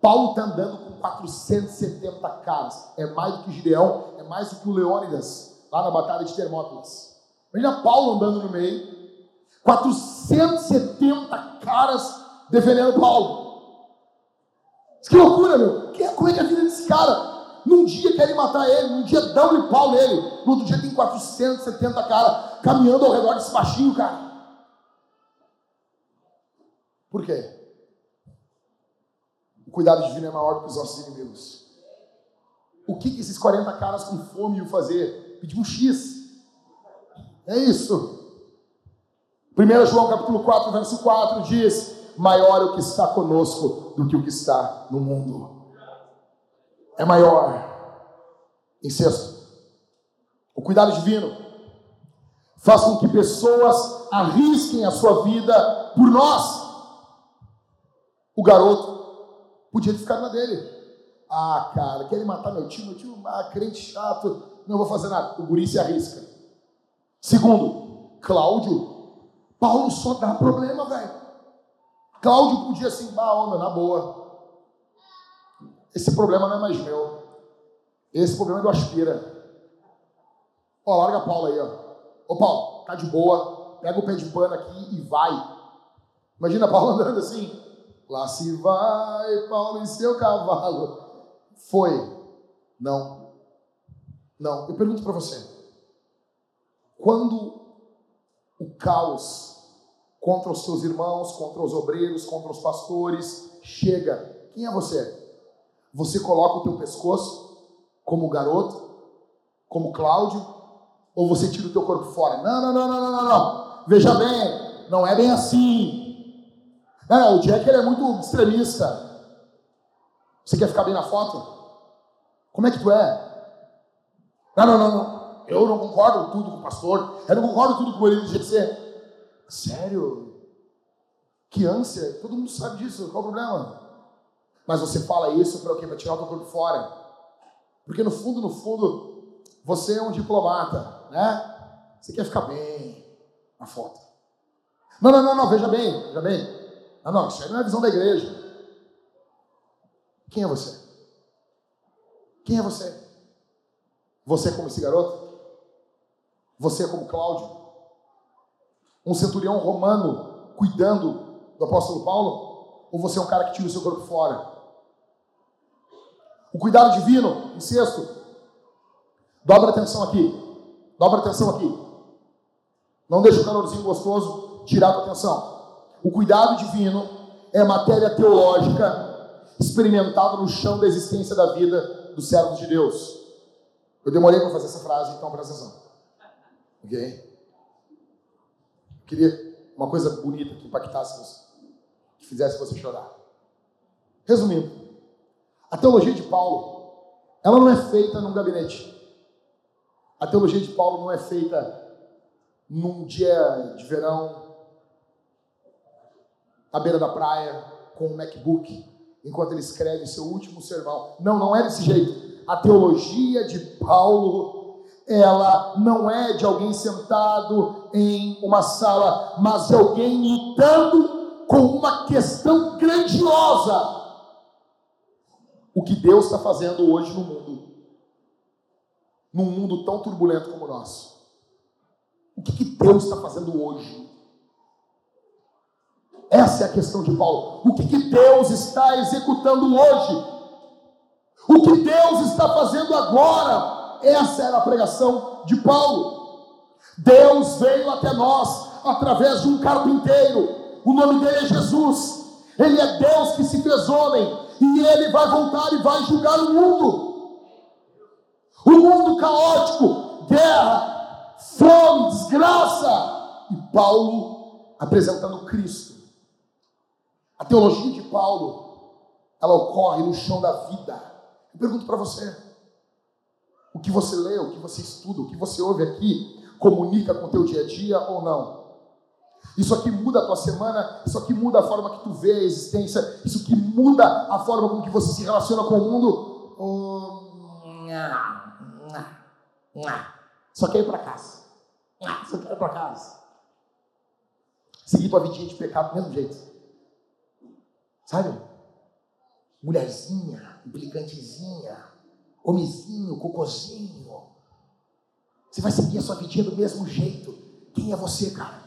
Paulo está andando com 470 caras. É mais do que Gideão, é mais do que o Leônidas, lá na Batalha de Termópilas. Imagina Paulo andando no meio, 470 caras defendendo Paulo. Que loucura, meu. Como é que é a vida desse cara? Num dia querem matar ele, num dia dão-lhe pau nele, no outro dia tem 470 caras caminhando ao redor desse baixinho, cara. Por quê? O cuidado divino é maior do que os nossos inimigos. O que, que esses 40 caras com fome iam fazer? Pedir um X. É isso. 1 João capítulo 4, verso 4 diz: Maior é o que está conosco do que o que está no mundo. É maior. Em sexto, o cuidado divino faz com que pessoas arrisquem a sua vida por nós. O garoto podia ficado na dele. Ah, cara, querem matar meu tio, meu tio, ah, crente chato, não vou fazer nada. O guri se arrisca. Segundo, Cláudio, Paulo só dá problema, velho. Cláudio podia assim, bah, onda, na boa. Esse problema não é mais meu. Esse problema é do Aspira. Ó, larga Paulo aí, ó. Ô Paulo, tá de boa. Pega o pé de pano aqui e vai. Imagina Paulo <laughs> andando assim. Lá se vai, Paulo em seu cavalo. Foi. Não. Não. Eu pergunto para você. Quando o caos contra os seus irmãos, contra os obreiros, contra os pastores. Chega. Quem é você? Você coloca o teu pescoço como garoto, como Cláudio, ou você tira o teu corpo fora? Não, não, não, não, não, não. Veja bem, Não é bem assim. Não, o Jack ele é muito extremista. Você quer ficar bem na foto? Como é que tu é? Não, não, não, não. Eu não concordo tudo com o pastor. Eu não concordo tudo com ele de GC. Sério? Que ânsia. Todo mundo sabe disso. Qual o problema? Mas você fala isso para o quê? Para tirar o teu corpo fora. Porque no fundo, no fundo, você é um diplomata, né? Você quer ficar bem na foto. Não, não, não, não, veja bem, veja bem. Não, não, isso aí não é a visão da igreja. Quem é você? Quem é você? Você é como esse garoto? Você é como Cláudio? Um centurião romano cuidando do apóstolo Paulo? Ou você é um cara que tira o seu corpo fora? O cuidado divino, em sexto. Dobra atenção aqui. Dobra atenção aqui. Não deixa o calorzinho gostoso tirar a tua atenção. O cuidado divino é matéria teológica experimentada no chão da existência da vida dos servos de Deus. Eu demorei para fazer essa frase, então presta atenção. Ok? Queria uma coisa bonita que impactasse você, que fizesse você chorar. Resumindo, a teologia de Paulo, ela não é feita num gabinete. A teologia de Paulo não é feita num dia de verão, à beira da praia, com um MacBook, enquanto ele escreve seu último sermão. Não, não é desse jeito. A teologia de Paulo, ela não é de alguém sentado em uma sala, mas de alguém lutando com uma questão grandiosa. O que Deus está fazendo hoje no mundo, num mundo tão turbulento como o nosso. O que, que Deus está fazendo hoje? Essa é a questão de Paulo. O que, que Deus está executando hoje? O que Deus está fazendo agora? Essa era a pregação de Paulo. Deus veio até nós através de um carpinteiro. O nome dele é Jesus. Ele é Deus que se fez homem. E ele vai voltar e vai julgar o mundo. O mundo caótico, guerra, fome, desgraça. E Paulo apresentando Cristo. A teologia de Paulo, ela ocorre no chão da vida. Eu pergunto para você: que você lê, o que você estuda, o que você ouve aqui, comunica com o teu dia a dia ou não? Isso aqui muda a tua semana, isso aqui muda a forma que tu vê a existência, isso aqui muda a forma com que você se relaciona com o mundo. Só quer ir para casa. Só quer ir para casa. Seguir tua vidinha de pecado do mesmo jeito. Sabe? Mulherzinha, implicantezinha, homenzinho, cocôzinho. Você vai seguir a sua vidinha do mesmo jeito. Quem é você, cara?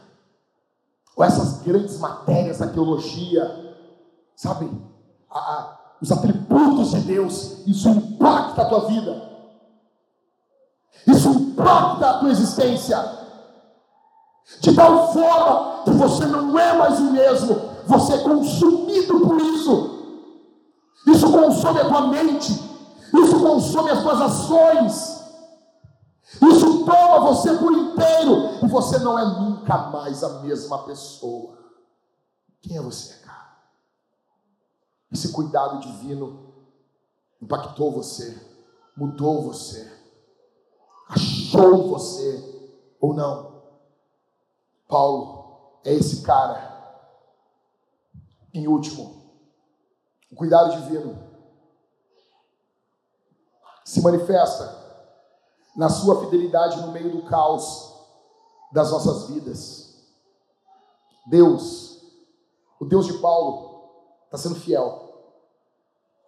Ou essas grandes matérias da teologia, sabe? A, a, os atributos de Deus, isso impacta a tua vida. Isso impacta a tua existência. De tal forma que você não é mais o mesmo, você é consumido por isso. Isso consome a tua mente, isso consome as tuas ações, isso toma você por inteiro e você não é nunca mais a mesma pessoa. Quem é você, cara? Esse cuidado divino impactou você, mudou você, achou você ou não? Paulo é esse cara. Em último, o cuidado divino se manifesta na sua fidelidade no meio do caos das nossas vidas. Deus, o Deus de Paulo, está sendo fiel,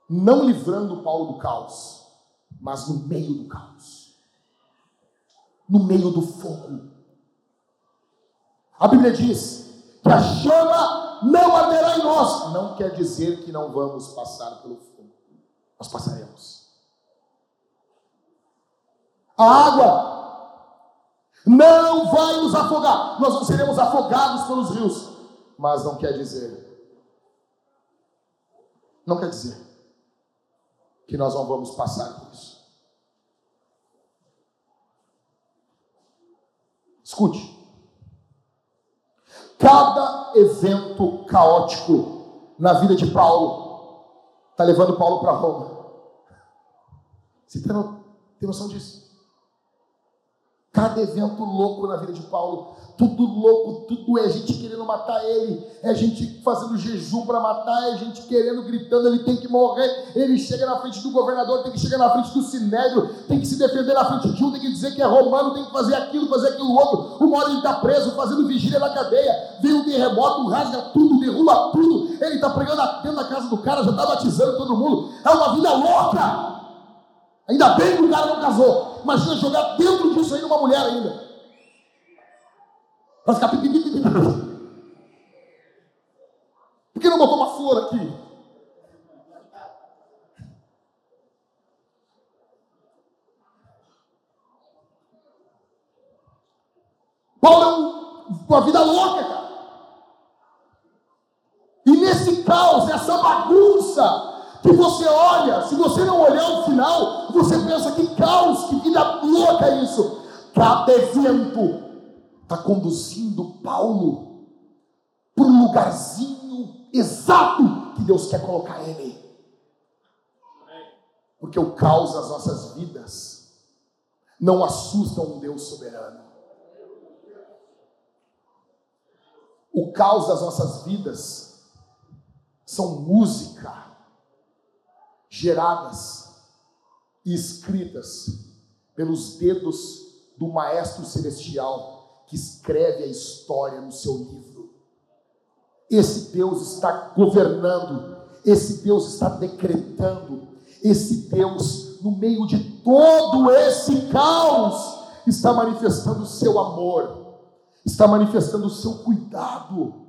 não livrando Paulo do caos, mas no meio do caos, no meio do fogo. A Bíblia diz que a chama não arderá em nós. Não quer dizer que não vamos passar pelo fogo. Nós passaremos. A água não vai nos afogar. Nós não seremos afogados pelos rios. Mas não quer dizer. Não quer dizer que nós não vamos passar por isso. Escute. Cada evento caótico na vida de Paulo está levando Paulo para Roma. Você tem, no- tem noção disso? Cada evento louco na vida de Paulo, tudo louco, tudo é gente querendo matar ele, é gente fazendo jejum para matar, é gente querendo, gritando, ele tem que morrer. Ele chega na frente do governador, tem que chegar na frente do sinédrio, tem que se defender na frente de um, tem que dizer que é romano, tem que fazer aquilo, fazer aquilo outro. Uma hora ele está preso, fazendo vigília na cadeia, vem um terremoto, rasga tudo, derruba tudo. Ele está pregando dentro da casa do cara, já está batizando todo mundo. É uma vida louca. Ainda bem que o cara não casou. Imagina jogar dentro disso aí numa mulher ainda. Vai ficar. Por que não botou uma flor aqui? Paulo é um- uma vida louca, cara. E nesse caos, nessa bagunça, que você olha, se você não olhar o final, você pensa que caos, que vida louca é isso. Cada evento está conduzindo Paulo para o lugarzinho exato que Deus quer colocar ele. Porque o caos das nossas vidas não assusta um Deus soberano. O caos das nossas vidas são música geradas e escritas pelos dedos do Maestro Celestial que escreve a história no seu livro. Esse Deus está governando, esse Deus está decretando, esse Deus, no meio de todo esse caos, está manifestando o seu amor, está manifestando o seu cuidado.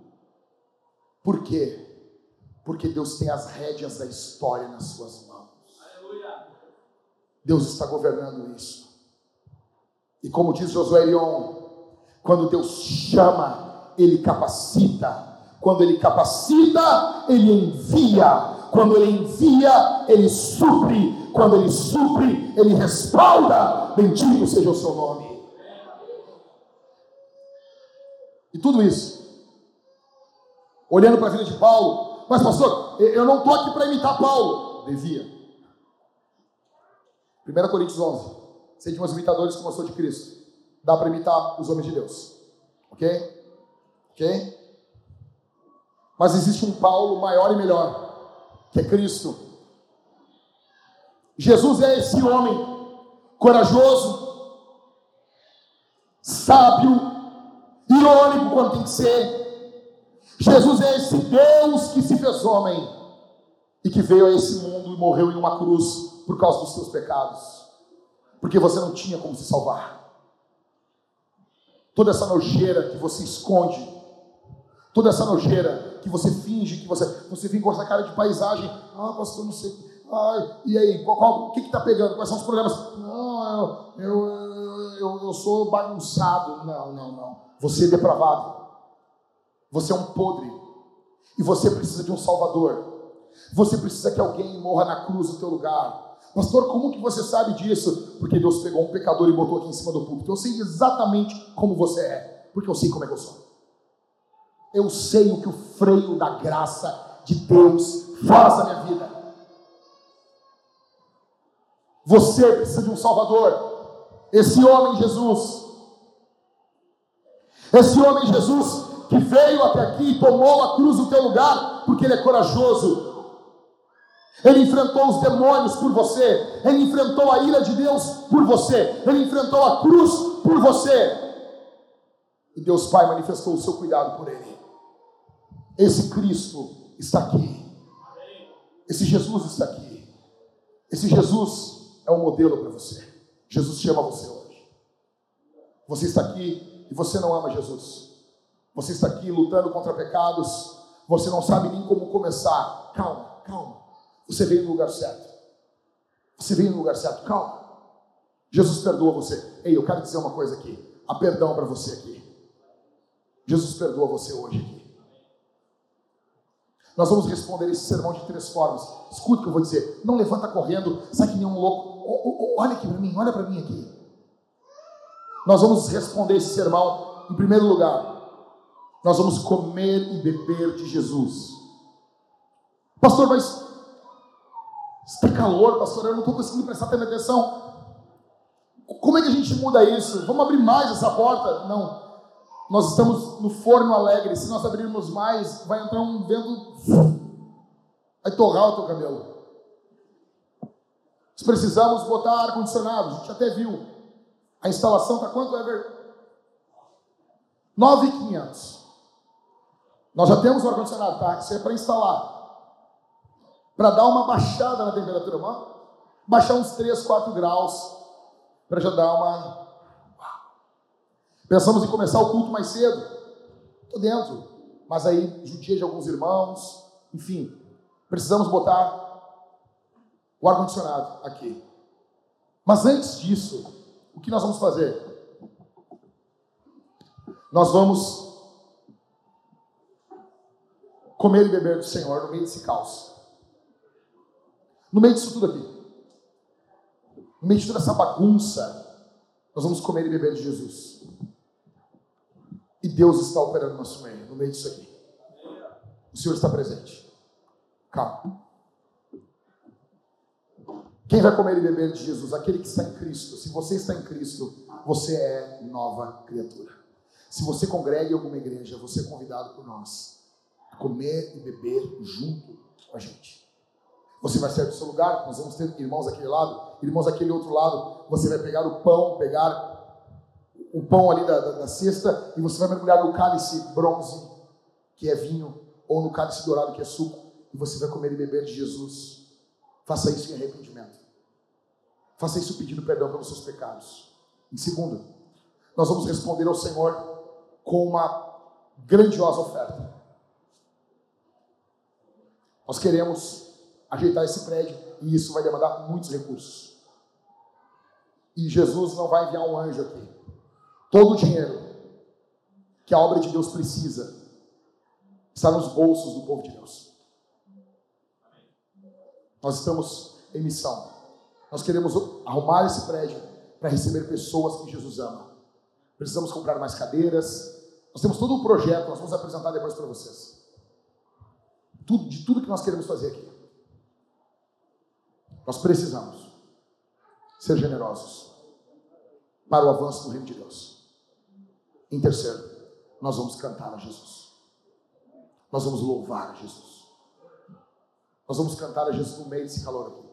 Por quê? Porque Deus tem as rédeas da história nas suas mãos. Deus está governando isso. E como diz Josué Leon, quando Deus chama, Ele capacita. Quando Ele capacita, Ele envia. Quando Ele envia, Ele supre. Quando Ele supre, Ele respalda. Bendito seja o seu nome. E tudo isso, olhando para a vida de Paulo, mas pastor, eu não estou aqui para imitar Paulo. Devia. 1 Coríntios 11. Sede meus imitadores como eu sou de Cristo. Dá para imitar os homens de Deus. Ok? Ok? Mas existe um Paulo maior e melhor, que é Cristo. Jesus é esse homem corajoso, sábio, irônico quando tem que ser. Jesus é esse Deus que se fez homem e que veio a esse mundo e morreu em uma cruz por causa dos seus pecados, porque você não tinha como se salvar. Toda essa nojeira que você esconde, toda essa nojeira que você finge que você, você vem com essa cara de paisagem, ah, pastor, não sei, ah, e aí, qual, qual, o que está pegando? Quais são os problemas? Não, eu, eu, eu, eu sou bagunçado. Não, não, não. Você é depravado. Você é um podre. E você precisa de um salvador. Você precisa que alguém morra na cruz no teu lugar. Pastor, como que você sabe disso? Porque Deus pegou um pecador e botou aqui em cima do púlpito. Eu sei exatamente como você é, porque eu sei como é que eu sou. Eu sei o que o freio da graça de Deus faz na minha vida. Você precisa de um Salvador. Esse homem Jesus. Esse homem Jesus que veio até aqui e tomou a cruz no teu lugar, porque ele é corajoso. Ele enfrentou os demônios por você. Ele enfrentou a ira de Deus por você. Ele enfrentou a cruz por você. E Deus Pai manifestou o seu cuidado por ele. Esse Cristo está aqui. Esse Jesus está aqui. Esse Jesus é um modelo para você. Jesus chama você hoje. Você está aqui e você não ama Jesus. Você está aqui lutando contra pecados. Você não sabe nem como começar. Calma, calma. Você veio no lugar certo. Você veio no lugar certo. Calma. Jesus perdoa você. Ei, eu quero dizer uma coisa aqui. Há perdão para você aqui. Jesus perdoa você hoje aqui. Nós vamos responder esse sermão de três formas. Escuta o que eu vou dizer. Não levanta correndo, sai que nem um louco. O- Olha aqui para mim, olha para mim aqui. Nós vamos responder esse sermão em primeiro lugar. Nós vamos comer e beber de Jesus. Pastor, mas está calor, pastor, eu não estou conseguindo prestar atenção. Como é que a gente muda isso? Vamos abrir mais essa porta? Não. Nós estamos no forno alegre. Se nós abrirmos mais, vai entrar um vento. Vai torrar o teu cabelo. Nós precisamos botar ar-condicionado. A gente até viu. A instalação está quanto, Ever? 9,500. Nós já temos o ar-condicionado, tá? Isso é para instalar. Para dar uma baixada na temperatura. Uma, baixar uns 3, 4 graus. Para já dar uma Pensamos em começar o culto mais cedo. Estou dentro. Mas aí, judia de alguns irmãos. Enfim, precisamos botar o ar-condicionado aqui. Mas antes disso, o que nós vamos fazer? Nós vamos comer e beber do Senhor no meio desse caos. No meio disso tudo aqui. No meio de toda essa bagunça, nós vamos comer e beber de Jesus. E Deus está operando no nosso meio, no meio disso aqui. O Senhor está presente. Calma. Quem vai comer e beber de Jesus? Aquele que está em Cristo. Se você está em Cristo, você é nova criatura. Se você congrega em alguma igreja, você é convidado por nós comer e beber junto com a gente. Você vai sair do seu lugar, nós vamos ter irmãos daquele lado, irmãos daquele outro lado. Você vai pegar o pão, pegar o pão ali da, da, da cesta e você vai mergulhar no cálice bronze, que é vinho, ou no cálice dourado, que é suco, e você vai comer e beber de Jesus. Faça isso em arrependimento. Faça isso pedindo perdão pelos seus pecados. Em segundo, nós vamos responder ao Senhor com uma grandiosa oferta. Nós queremos ajeitar esse prédio e isso vai demandar muitos recursos. E Jesus não vai enviar um anjo aqui. Todo o dinheiro que a obra de Deus precisa está nos bolsos do povo de Deus. Nós estamos em missão. Nós queremos arrumar esse prédio para receber pessoas que Jesus ama. Precisamos comprar mais cadeiras. Nós temos todo um projeto, nós vamos apresentar depois para vocês. Tudo, de tudo que nós queremos fazer aqui. Nós precisamos ser generosos para o avanço do reino de Deus. Em terceiro, nós vamos cantar a Jesus. Nós vamos louvar a Jesus. Nós vamos cantar a Jesus no meio desse calor aqui.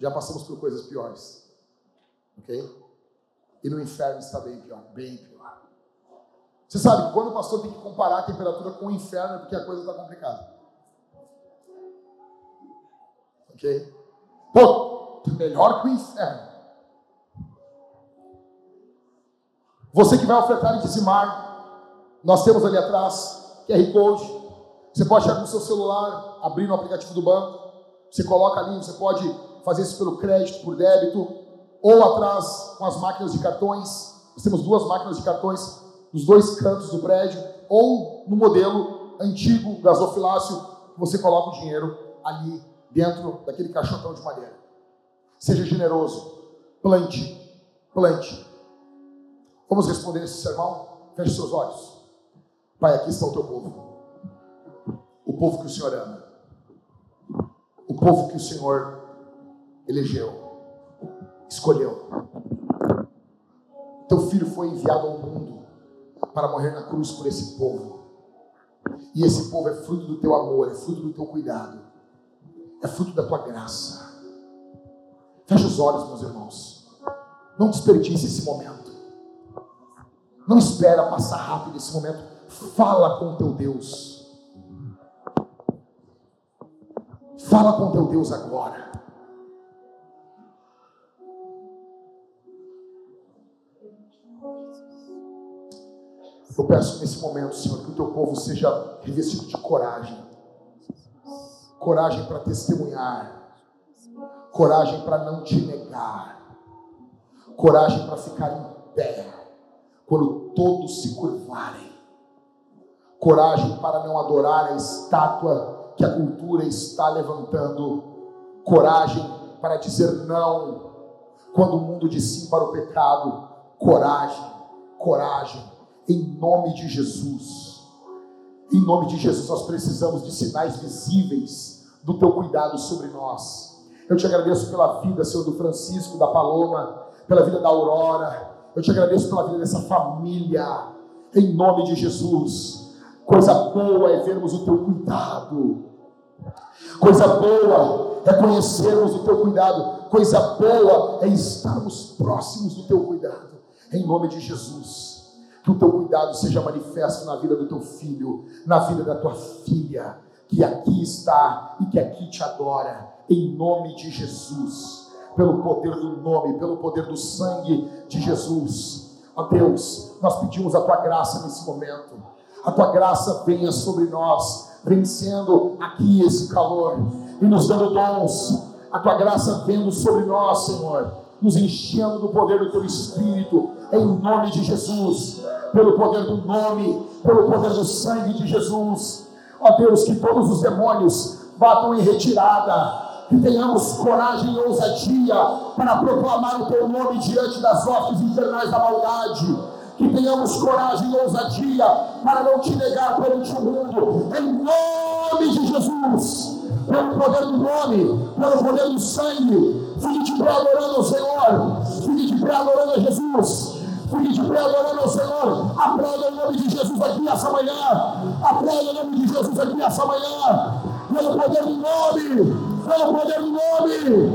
Já passamos por coisas piores. Ok? E no inferno está bem pior, bem pior. Você sabe quando o pastor tem que comparar a temperatura com o inferno é porque a coisa está complicada. Ok? Pô, melhor que o inferno. Você que vai ofertar e dizimar, nós temos ali atrás QR Code. Você pode chegar com o seu celular, abrir no aplicativo do banco. Você coloca ali, você pode fazer isso pelo crédito, por débito, ou atrás com as máquinas de cartões. Nós temos duas máquinas de cartões nos dois cantos do prédio, ou no modelo antigo gasofilácio, você coloca o dinheiro ali dentro daquele caixotão de madeira. Seja generoso, plante, plante. Vamos responder esse sermão? Feche seus olhos. Pai, aqui está o teu povo. O povo que o Senhor ama. O povo que o Senhor elegeu, escolheu. Teu filho foi enviado ao mundo para morrer na cruz por esse povo. E esse povo é fruto do teu amor, é fruto do teu cuidado, é fruto da tua graça. Feche os olhos, meus irmãos. Não desperdice esse momento. Não espera passar rápido esse momento. Fala com teu Deus. Fala com teu Deus agora. Eu peço nesse momento, Senhor, que o teu povo seja revestido de coragem. Coragem para testemunhar. Coragem para não te negar. Coragem para ficar em pé quando todos se curvarem. Coragem para não adorar a estátua que a cultura está levantando. Coragem para dizer não quando o mundo diz sim para o pecado. Coragem, coragem, em nome de Jesus. Em nome de Jesus, nós precisamos de sinais visíveis do teu cuidado sobre nós. Eu te agradeço pela vida, Senhor, do Francisco, da Paloma, pela vida da Aurora. Eu te agradeço pela vida dessa família. Em nome de Jesus. Coisa boa é vermos o teu cuidado. Coisa boa é conhecermos o teu cuidado. Coisa boa é estarmos próximos do teu cuidado. Em nome de Jesus. Que o teu cuidado seja manifesto na vida do teu filho, na vida da tua filha, que aqui está e que aqui te adora, em nome de Jesus, pelo poder do nome, pelo poder do sangue de Jesus. Ó Deus, nós pedimos a tua graça nesse momento, a tua graça venha sobre nós, vencendo aqui esse calor e nos dando dons, a tua graça vendo sobre nós, Senhor, nos enchendo do poder do teu Espírito, em nome de Jesus pelo poder do nome, pelo poder do sangue de Jesus. Ó Deus, que todos os demônios batam em retirada, que tenhamos coragem e ousadia para proclamar o teu nome diante das hostes infernais da maldade. Que tenhamos coragem e ousadia para não te negar perante o mundo, em nome de Jesus, pelo poder do nome, pelo poder do sangue. Fique de pé adorando o Senhor, fique de pé adorando a Jesus. Fique de pé adorando ao Senhor. Aplauda o nome de Jesus aqui nessa manhã. Aplauda o nome de Jesus aqui nessa manhã. Pelo poder do nome. Pelo poder do nome.